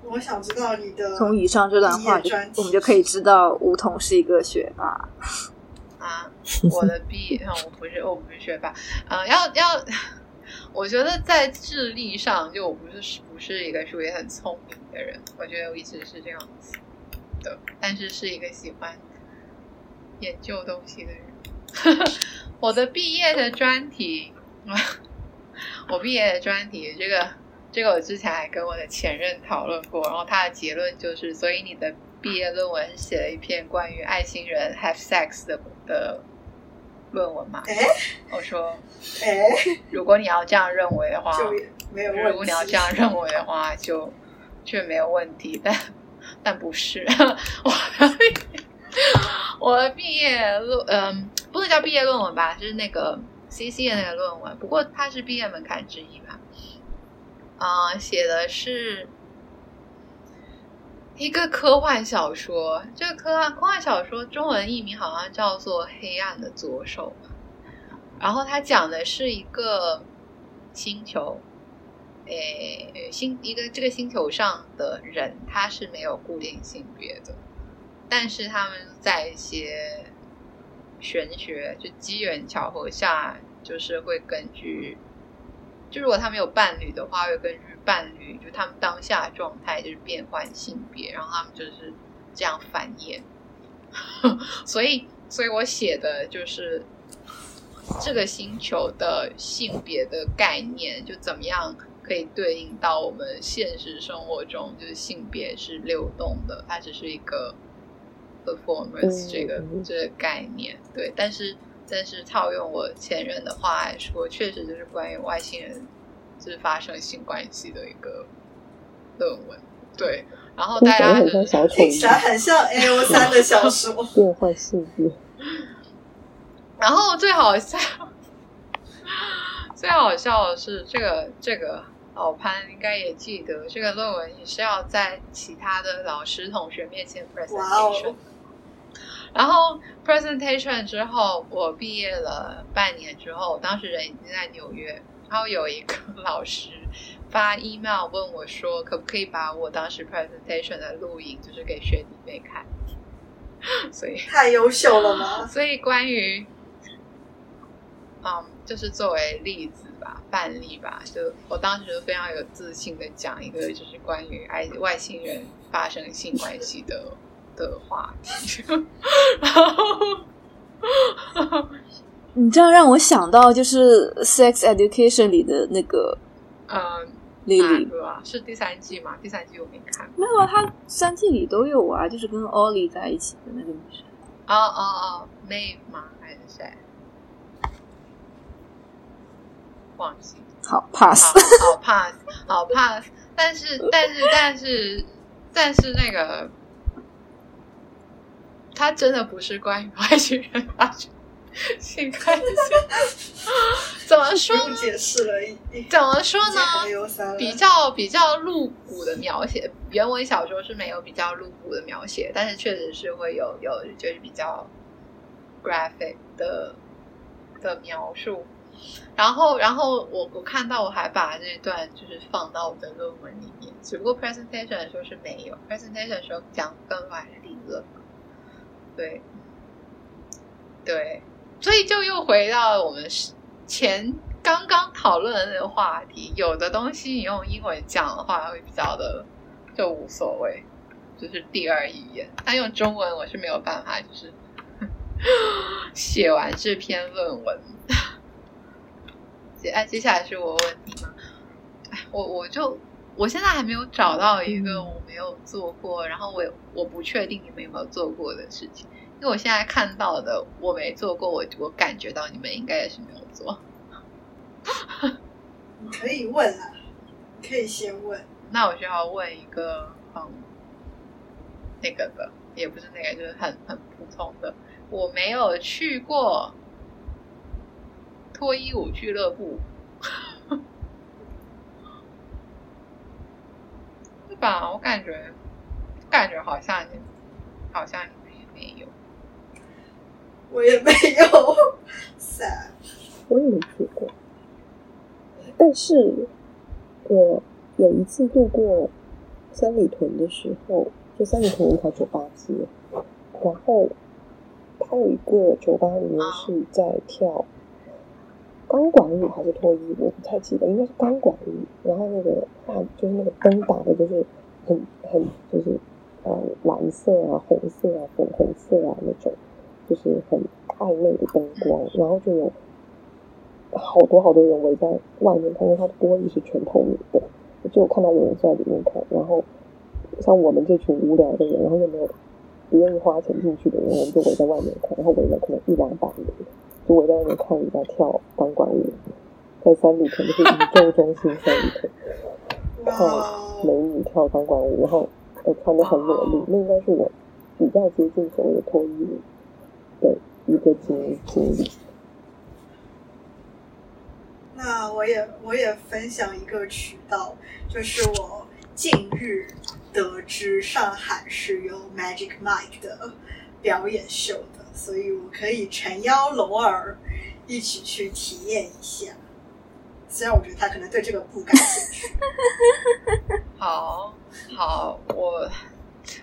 我想知道你的从以上这段话，我们就可以知道梧桐是一个学霸啊。我的毕业，*laughs* 我不是，我不是学霸。嗯，要要，我觉得在智力上，就我不是不是一个属于很聪明的人。我觉得我一直是这样子的，但是是一个喜欢研究东西的人。*laughs* 我的毕业的专题，*laughs* 我毕业的专题这个。这个我之前还跟我的前任讨论过，然后他的结论就是，所以你的毕业论文写了一篇关于爱心人 have sex 的的论文嘛？我说，哎如果你要这样认为的话，没有如果你要这样认为的话，就就没有问题。但但不是，*laughs* 我我的毕业论，嗯，不能叫毕业论文吧？就是那个 CC 的那个论文，不过它是毕业门槛之一吧。啊，写的是一个科幻小说。这个科幻科幻小说中文译名好像叫做《黑暗的左手》吧。然后它讲的是一个星球，诶，星一个这个星球上的人，他是没有固定性别的，但是他们在一些玄学就机缘巧合下，就是会根据。就如果他们有伴侣的话，会根据伴侣就他们当下状态就是变换性别，然后他们就是这样繁衍。*laughs* 所以，所以我写的就是这个星球的性别的概念，就怎么样可以对应到我们现实生活中，就是性别是流动的，它只是一个 performance 这个这个概念。对，但是但是套用我前任的话来说，确实就是关于外星人就是发生性关系的一个论文。对，然后大家就是很像小丑听起来很像 *laughs* A O 三的小说。变换世界。然后最好笑，最好笑的是这个这个老潘应该也记得，这个论文也是要在其他的老师同学面前 presentation 哦。然后 presentation 之后，我毕业了半年之后，当时人已经在纽约，然后有一个 *laughs* 老师发 email 问我说，可不可以把我当时 presentation 的录影就是给学弟妹看，所以太优秀了吗？*laughs* 所以关于，嗯，就是作为例子吧，范例吧，就我当时就非常有自信的讲一个，就是关于爱外星人发生性关系的的话题，*laughs* 然后，*laughs* 你这样让我想到就是《Sex Education》里的那个嗯，莉莉，哪个啊？是第三季吗？第三季我没看。没有啊，她三季里都有啊，就是跟 Ollie 在一起的那个女生。哦哦哦，Maeve 吗？还是谁？忘记。好，pass 好。好 pass，好 pass，但是但是但是但是那个，它真的不是关于外星人发生性关系，怎么说？解释了，怎么说呢。*laughs* 比较比较露骨的描写，原文小说是没有比较露骨的描写，但是确实是会有有就是比较 graphic 的的描述。然后，然后我我看到我还把这段就是放到我的论文里面，只不过 presentation 的时候是没有，presentation 的时候讲更外理论。对，对，所以就又回到我们是前刚刚讨论的那个话题，有的东西你用英文讲的话会比较的就无所谓，就是第二语言。但用中文我是没有办法，就是 *laughs* 写完这篇论文。*laughs* 接哎，接下来是我问题吗？哎，我我就我现在还没有找到一个我没有做过，然后我也我不确定你们有没有做过的事情，因为我现在看到的我没做过，我我感觉到你们应该也是没有做。你可以问啊，你可以先问。那我就要问一个嗯，那个的，也不是那个，就是很很普通的，我没有去过脱衣舞俱乐部，吧？我感觉，感觉好像你，好像你们也没有。我也没有。我也没去过，但是我有一次路过三里屯的时候，就三里屯有一条酒吧街，然后它有一个酒吧里面是在跳钢管舞还是脱衣舞，我不太记得，应该是钢管舞。然后那个画就是那个灯打的，就是很很就是呃蓝色啊、红色啊、粉红色啊那种，就是很暧昧的灯光，然后就有好多好多人围在外面看，因为它的玻璃是全透明的，我就有看到有人在里面看，然后像我们这群无聊的人，然后又没有不愿意花钱进去的人，我们就围在外面看，然后围了可能一两百人，就围在外面看人家跳钢管舞，在三里屯就是宇宙中心三里屯。看哇美女跳钢管舞，然后呃穿的很裸露，那应该是我比较接近所谓的脱衣舞的一个经经历。那我也我也分享一个渠道，就是我近日得知上海是有 Magic Mike 的表演秀的，所以我可以诚邀龙儿一起去体验一下。虽然我觉得他可能对这个不感兴趣，*laughs* 好好，我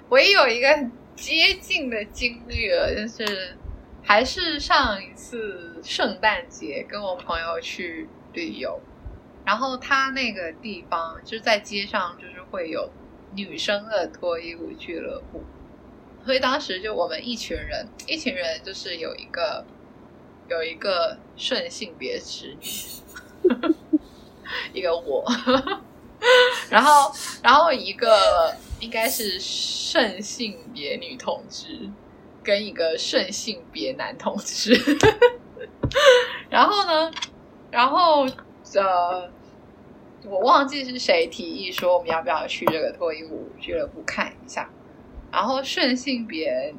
我也有一个接近的经历了，就是还是上一次圣诞节跟我朋友去旅游，然后他那个地方就是在街上，就是会有女生的脱衣舞俱乐部，所以当时就我们一群人，一群人就是有一个有一个顺性别直女，*laughs* 一个我。*laughs* 然后，然后一个应该是顺性别女同志，跟一个顺性别男同志，*laughs* 然后呢，然后呃，我忘记是谁提议说我们要不要去这个脱衣舞俱乐部看一下。然后顺性别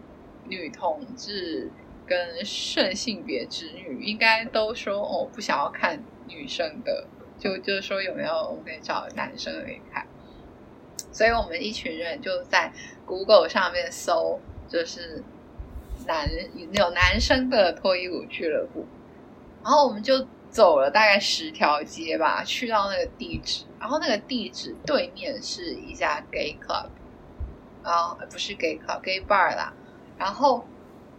女同志跟顺性别直女应该都说哦，不想要看女生的，就就是说有没有我可以找男生可以看。所以我们一群人就在 Google 上面搜，就是男有男生的脱衣舞俱乐部，然后我们就走了大概十条街吧，去到那个地址，然后那个地址对面是一家 gay club，啊，不是 gay club，gay bar 啦，然后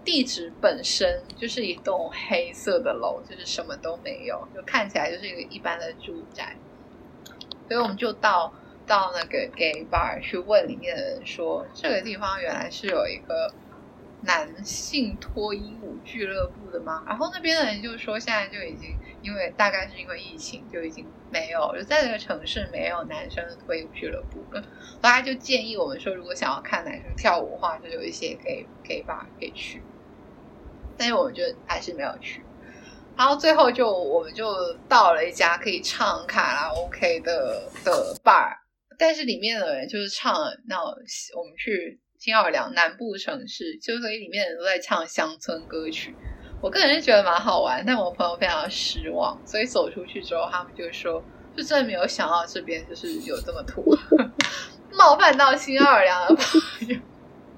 地址本身就是一栋黑色的楼，就是什么都没有，就看起来就是一个一般的住宅，所以我们就到。到那个 gay bar 去问里面的人说，这个地方原来是有一个男性脱衣舞俱乐部的吗？然后那边的人就说，现在就已经因为大概是因为疫情，就已经没有，就在这个城市没有男生脱衣舞俱乐部了。后他就建议我们说，如果想要看男生跳舞的话，就有一些 gay gay bar 可以去。但是我们就还是没有去。然后最后就我们就到了一家可以唱卡拉 OK 的的 bar。但是里面的人就是唱那我们去新奥尔良南部城市，就所以里面人都在唱乡村歌曲。我个人是觉得蛮好玩，但我朋友非常失望。所以走出去之后，他们就说，就真的没有想到这边就是有这么土，*laughs* 冒犯到新奥尔良的朋友。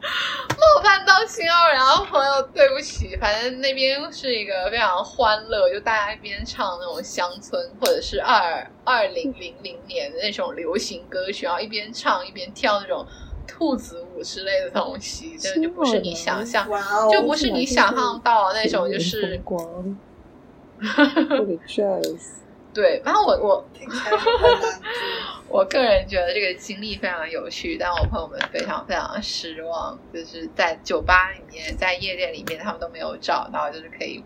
冒犯到新奥尔良的朋友，对不起。反正那边是一个非常欢乐，就大家一边唱那种乡村或者是二二零零零年的那种流行歌曲，然后一边唱一边跳那种兔子舞之类的东西，真的就不是你想象，就不是你想象到的那种，就是 *laughs* 对，然后我我我个人觉得这个经历非常有趣，但我朋友们非常非常失望，就是在酒吧里面，在夜店里面，他们都没有找到就是可以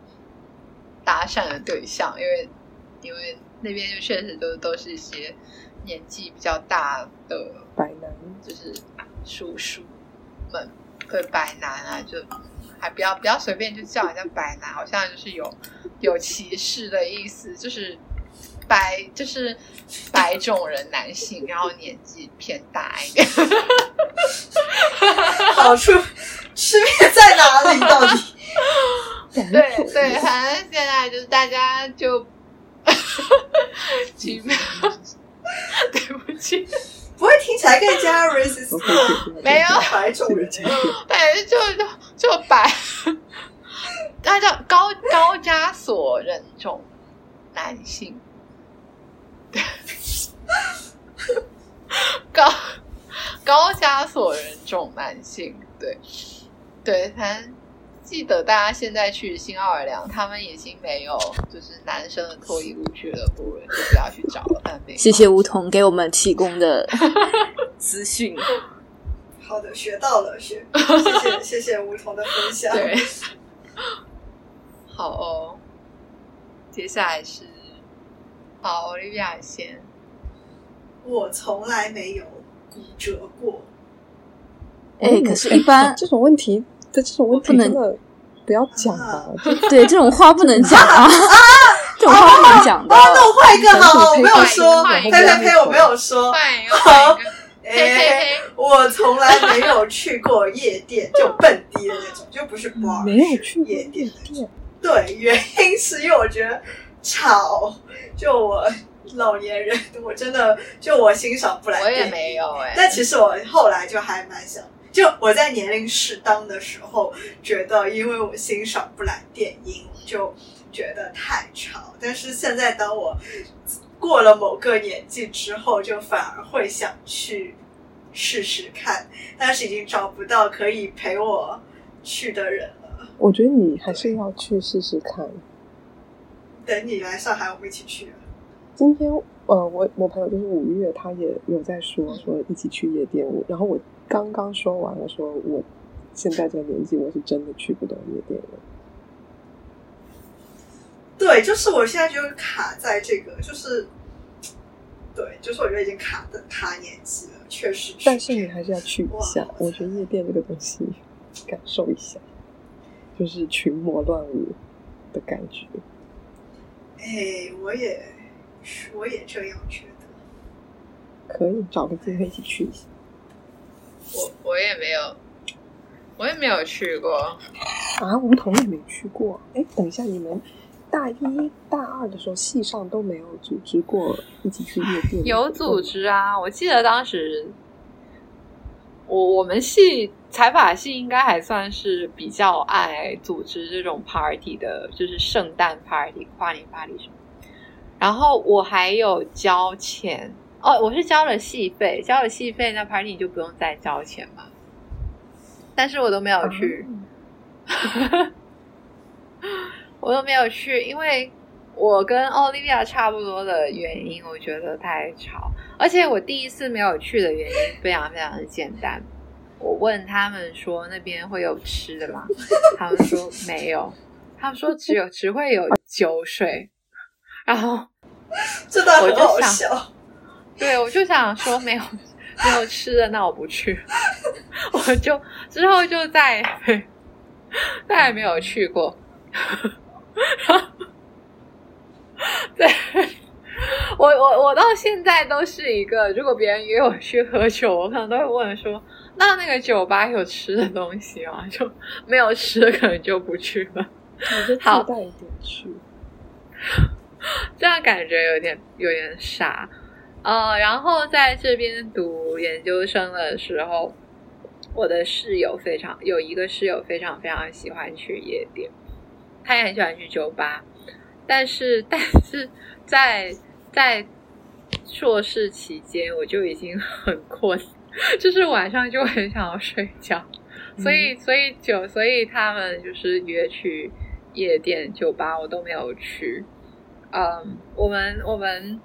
搭讪的对象，因为因为那边就确实都都是一些年纪比较大的白男，就是叔叔们，对白男啊，就还不要不要随便就叫人家白男，好像就是有有歧视的意思，就是。白就是白种人男性，然后年纪偏大一点。好处区别在哪里？到底？*laughs* 对对，反正现在就是大家就，*laughs* 对不起，不会听起来更加 *laughs* racist *laughs* 没有白种人，对，就就就白，那叫高高加索人。种男性。高高加索人种男性，对。对，反正记得大家现在去新奥尔良，他们已经没有就是男生的脱衣舞俱乐部了，就不要去找了。谢谢梧桐给我们提供的 *laughs* 资讯。好的，学到了，学谢谢谢谢梧桐的分享。对，好哦，接下来是。好，我利亚先。我从来没有骨折过。哎，可是，一般这种问题的这种问题，真的不要讲吧？对，这种话不能讲啊！*laughs* 这种话不能讲的。那我换一个好，我没有说，呸呸呸，我没有说。好，哎，我从来没有去过夜店，就蹦迪的那种，就不是 bar，没有去夜店的。对，原因是因为我觉得。吵！就我老年人，我真的就我欣赏不来。我也没有哎。但其实我后来就还蛮想，就我在年龄适当的时候，觉得因为我欣赏不来电音，就觉得太吵。但是现在当我过了某个年纪之后，就反而会想去试试看。但是已经找不到可以陪我去的人了。我觉得你还是要去试试看。等你来上海，我们一起去。今天，呃，我我朋友就是五月，他也有在说说一起去夜店。然后我刚刚说完了，说我现在这个年纪，我是真的去不懂夜店了。对，就是我现在就卡在这个，就是对，就是我觉得已经卡的卡年纪了，确实。但是你还是要去一下，我觉得夜店这个东西，感受一下，就是群魔乱舞的感觉。哎，我也我也这样觉得。可以找个机会一起去一下。我我也没有，我也没有去过。啊，梧桐也没去过。哎，等一下，你们大一大二的时候，系上都没有组织过一起去夜店？有组织啊，我记得当时，我我们系财法系应该还算是比较爱组织这种 party 的，就是圣诞 party、跨年 party 什么。然后我还有交钱哦，我是交了戏费，交了戏费，那 party 就不用再交钱嘛。但是我都没有去。*laughs* 我都没有去，因为我跟奥利维亚差不多的原因，我觉得太吵。而且我第一次没有去的原因非常非常的简单，我问他们说那边会有吃的吗？他们说没有，他们说只有只会有酒水。然后这段很好笑，对我就想说没有没有吃的，那我不去，*laughs* 我就之后就再再也没有去过。对，我我我到现在都是一个，如果别人约我去喝酒，我可能都会问说：“那那个酒吧有吃的东西吗？” *laughs* 就没有吃的，可能就不去了。*laughs* 我就自带一点去，这样感觉有点有点傻。呃，然后在这边读研究生的时候，我的室友非常有一个室友非常非常喜欢去夜店。他也很喜欢去酒吧，但是但是在在硕士期间，我就已经很困，*laughs* 就是晚上就很想要睡觉，所以所以酒，所以他们就是约去夜店酒吧，我都没有去。嗯，我们我们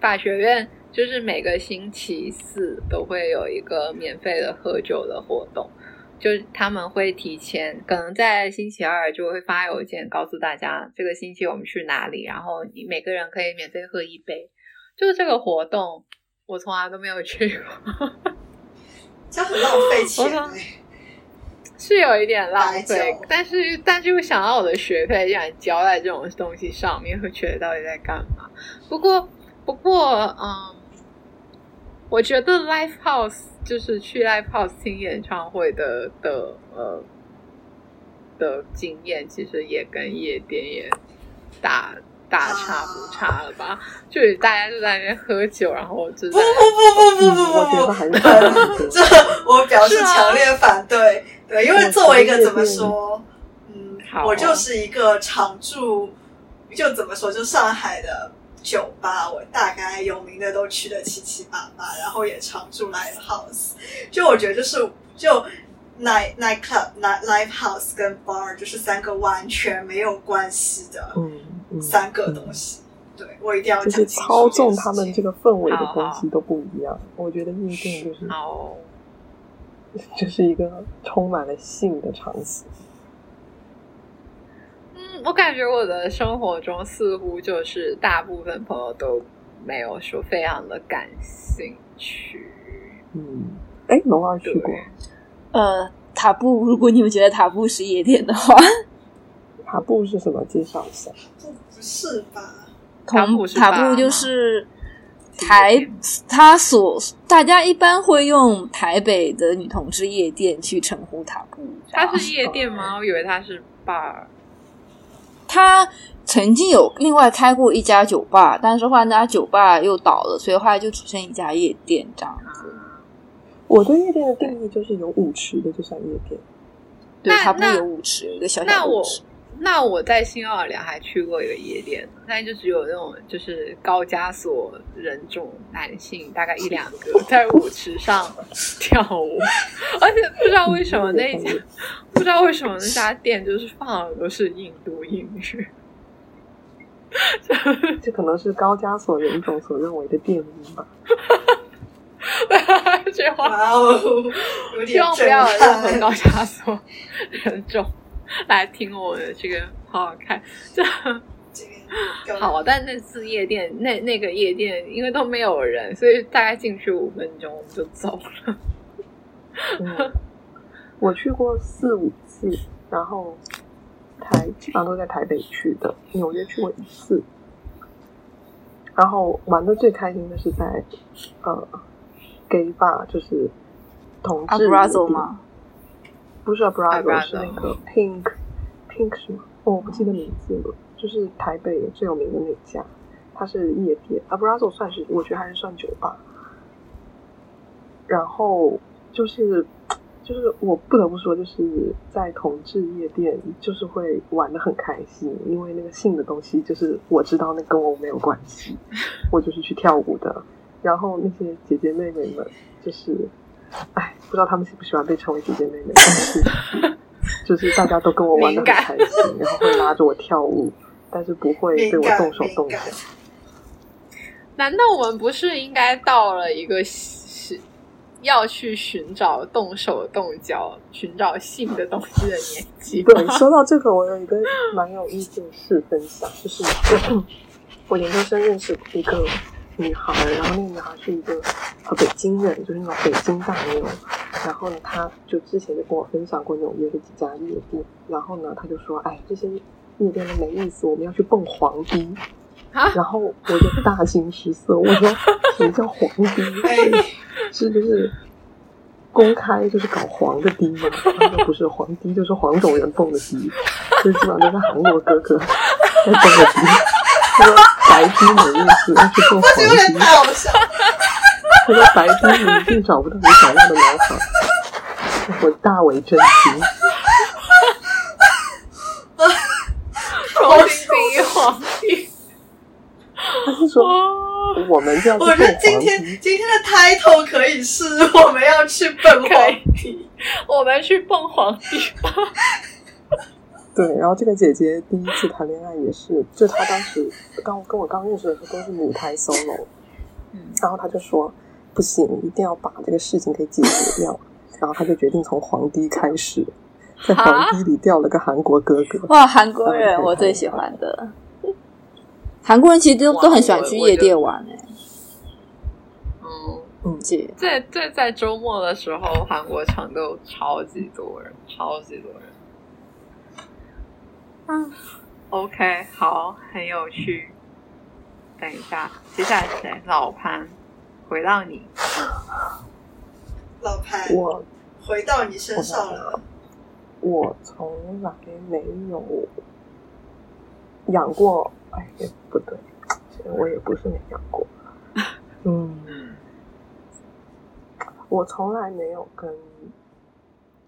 法学院就是每个星期四都会有一个免费的喝酒的活动。就他们会提前，可能在星期二就会发邮件告诉大家这个星期我们去哪里，然后你每个人可以免费喝一杯。就是这个活动，我从来都没有去过，这很浪费钱，是有一点浪费。但是，但是又想到我的学费竟然交在这种东西上面，会觉得到底在干嘛？不过，不过嗯，我觉得 live house 就是去 live house 听演唱会的的呃的经验，其实也跟夜店也大大差不差了吧？就是大家就在那边喝酒，然后就只……不不不不不不不，这我表示强烈反对。对，因为作为一个怎么说，嗯，我就是一个常驻，就怎么说，就上海的。酒吧我大概有名的都去的七七八八，然后也常住 live house。就我觉得就是就 night night club night live house 跟 bar 就是三个完全没有关系的三个东西。对我一定要就是操纵他们这个氛围的东西都不一样。我觉得运动就是 *laughs* 就是一个充满了性的场所。我感觉我的生活中似乎就是大部分朋友都没有说非常的感兴趣。嗯，哎，龙二去过。呃，塔布，如果你们觉得塔布是夜店的话，*laughs* 塔布是什么？介绍一下。不是吧？塔布塔布就是台，他所大家一般会用台北的女同志夜店去称呼塔布。它是夜店吗？我以为它是 bar。他曾经有另外开过一家酒吧，但是后来那家酒吧又倒了，所以后来就只剩一家夜店这样子。我对夜店的定义就是有舞池的就算夜店。对，它不有舞池，一个小小舞池。那我在新奥尔良还去过一个夜店，但就只有那种就是高加索人种男性，大概一两个在舞池上跳舞，而且不知道为什么那家不知道为什么那家店就是放的都是印度音乐，这可能是高加索人种所认为的电音吧。*laughs* 这话哦，希望不要有任何高加索人种。*laughs* 来听我的这个，好好看。这好，但那次夜店，那那个夜店因为都没有人，所以大概进去五分钟我们就走了。我去过四五次，然后台基本上都在台北去的，纽约去过一次。然后玩的最开心的是在呃 gay bar，就是同志夜 Abrazo 店吗？不是 Abrazo，Abrazo 是那个 Pink Pink 是吗？哦，我不记得名字了。就是台北最有名的那家，它是夜店。Abrazo 算是，我觉得还是算酒吧。然后就是就是我不得不说，就是在同志夜店，就是会玩的很开心，因为那个性的东西，就是我知道那跟我没有关系，我就是去跳舞的。然后那些姐姐妹妹们，就是，哎，不知道他们喜不喜欢被称为姐姐妹妹，但是 *laughs* 就是大家都跟我玩的很开心，然后会拉着我跳舞，但是不会对我动手动脚。难道我们不是应该到了一个是要去寻找动手动脚、寻找性的东西的年纪吗？对，说到这个，我有一个蛮有意思的事分享，就是我 *coughs* 研究生认识一个女孩，然后那个女孩是一个呃北京人，就是那种北京大妞。然后呢，她就之前就跟我分享过纽约的几家夜店，然后呢，她就说：“哎，这些夜店都没意思，我们要去蹦黄逼。”啊然后我就大惊失色，我说：“什么叫黄逼？哎，是就是公开就是搞黄的迪吗？他说不是黄迪，就是黄种人蹦的迪，就是基本上都是韩国哥哥在蹦的低。*laughs* 他说白天没意思，要去蹦黄这有点。太好笑了。他说白低你一定找不到你想要的男孩。我大为震惊。重新定义皇帝。他是说，我们要去我觉得今天。今天的 title 可以是我们要去蹦皇帝。我们去蹦皇帝吧。对，然后这个姐姐第一次谈恋爱也是，就她当时刚跟我刚认识的时候都是母胎 solo，嗯然后她就说不行，一定要把这个事情给解决掉，然后她就决定从皇帝开始，在皇帝里钓了个韩国哥哥，哇，韩国人我最喜欢的。韩国人其实都都很喜欢去夜店玩哎、嗯，嗯，姐，在在在周末的时候，韩国场都有超级多人，超级多人。嗯，OK，好，很有趣。等一下，接下来是谁？老潘，回到你。老潘，我回到你身上了。我从来没有养过，哎，也不对，我也不是没养过，*laughs* 嗯，我从来没有跟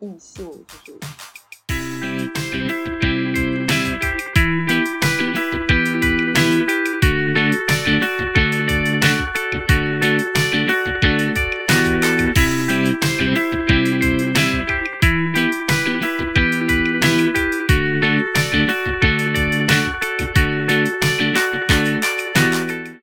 异性就是。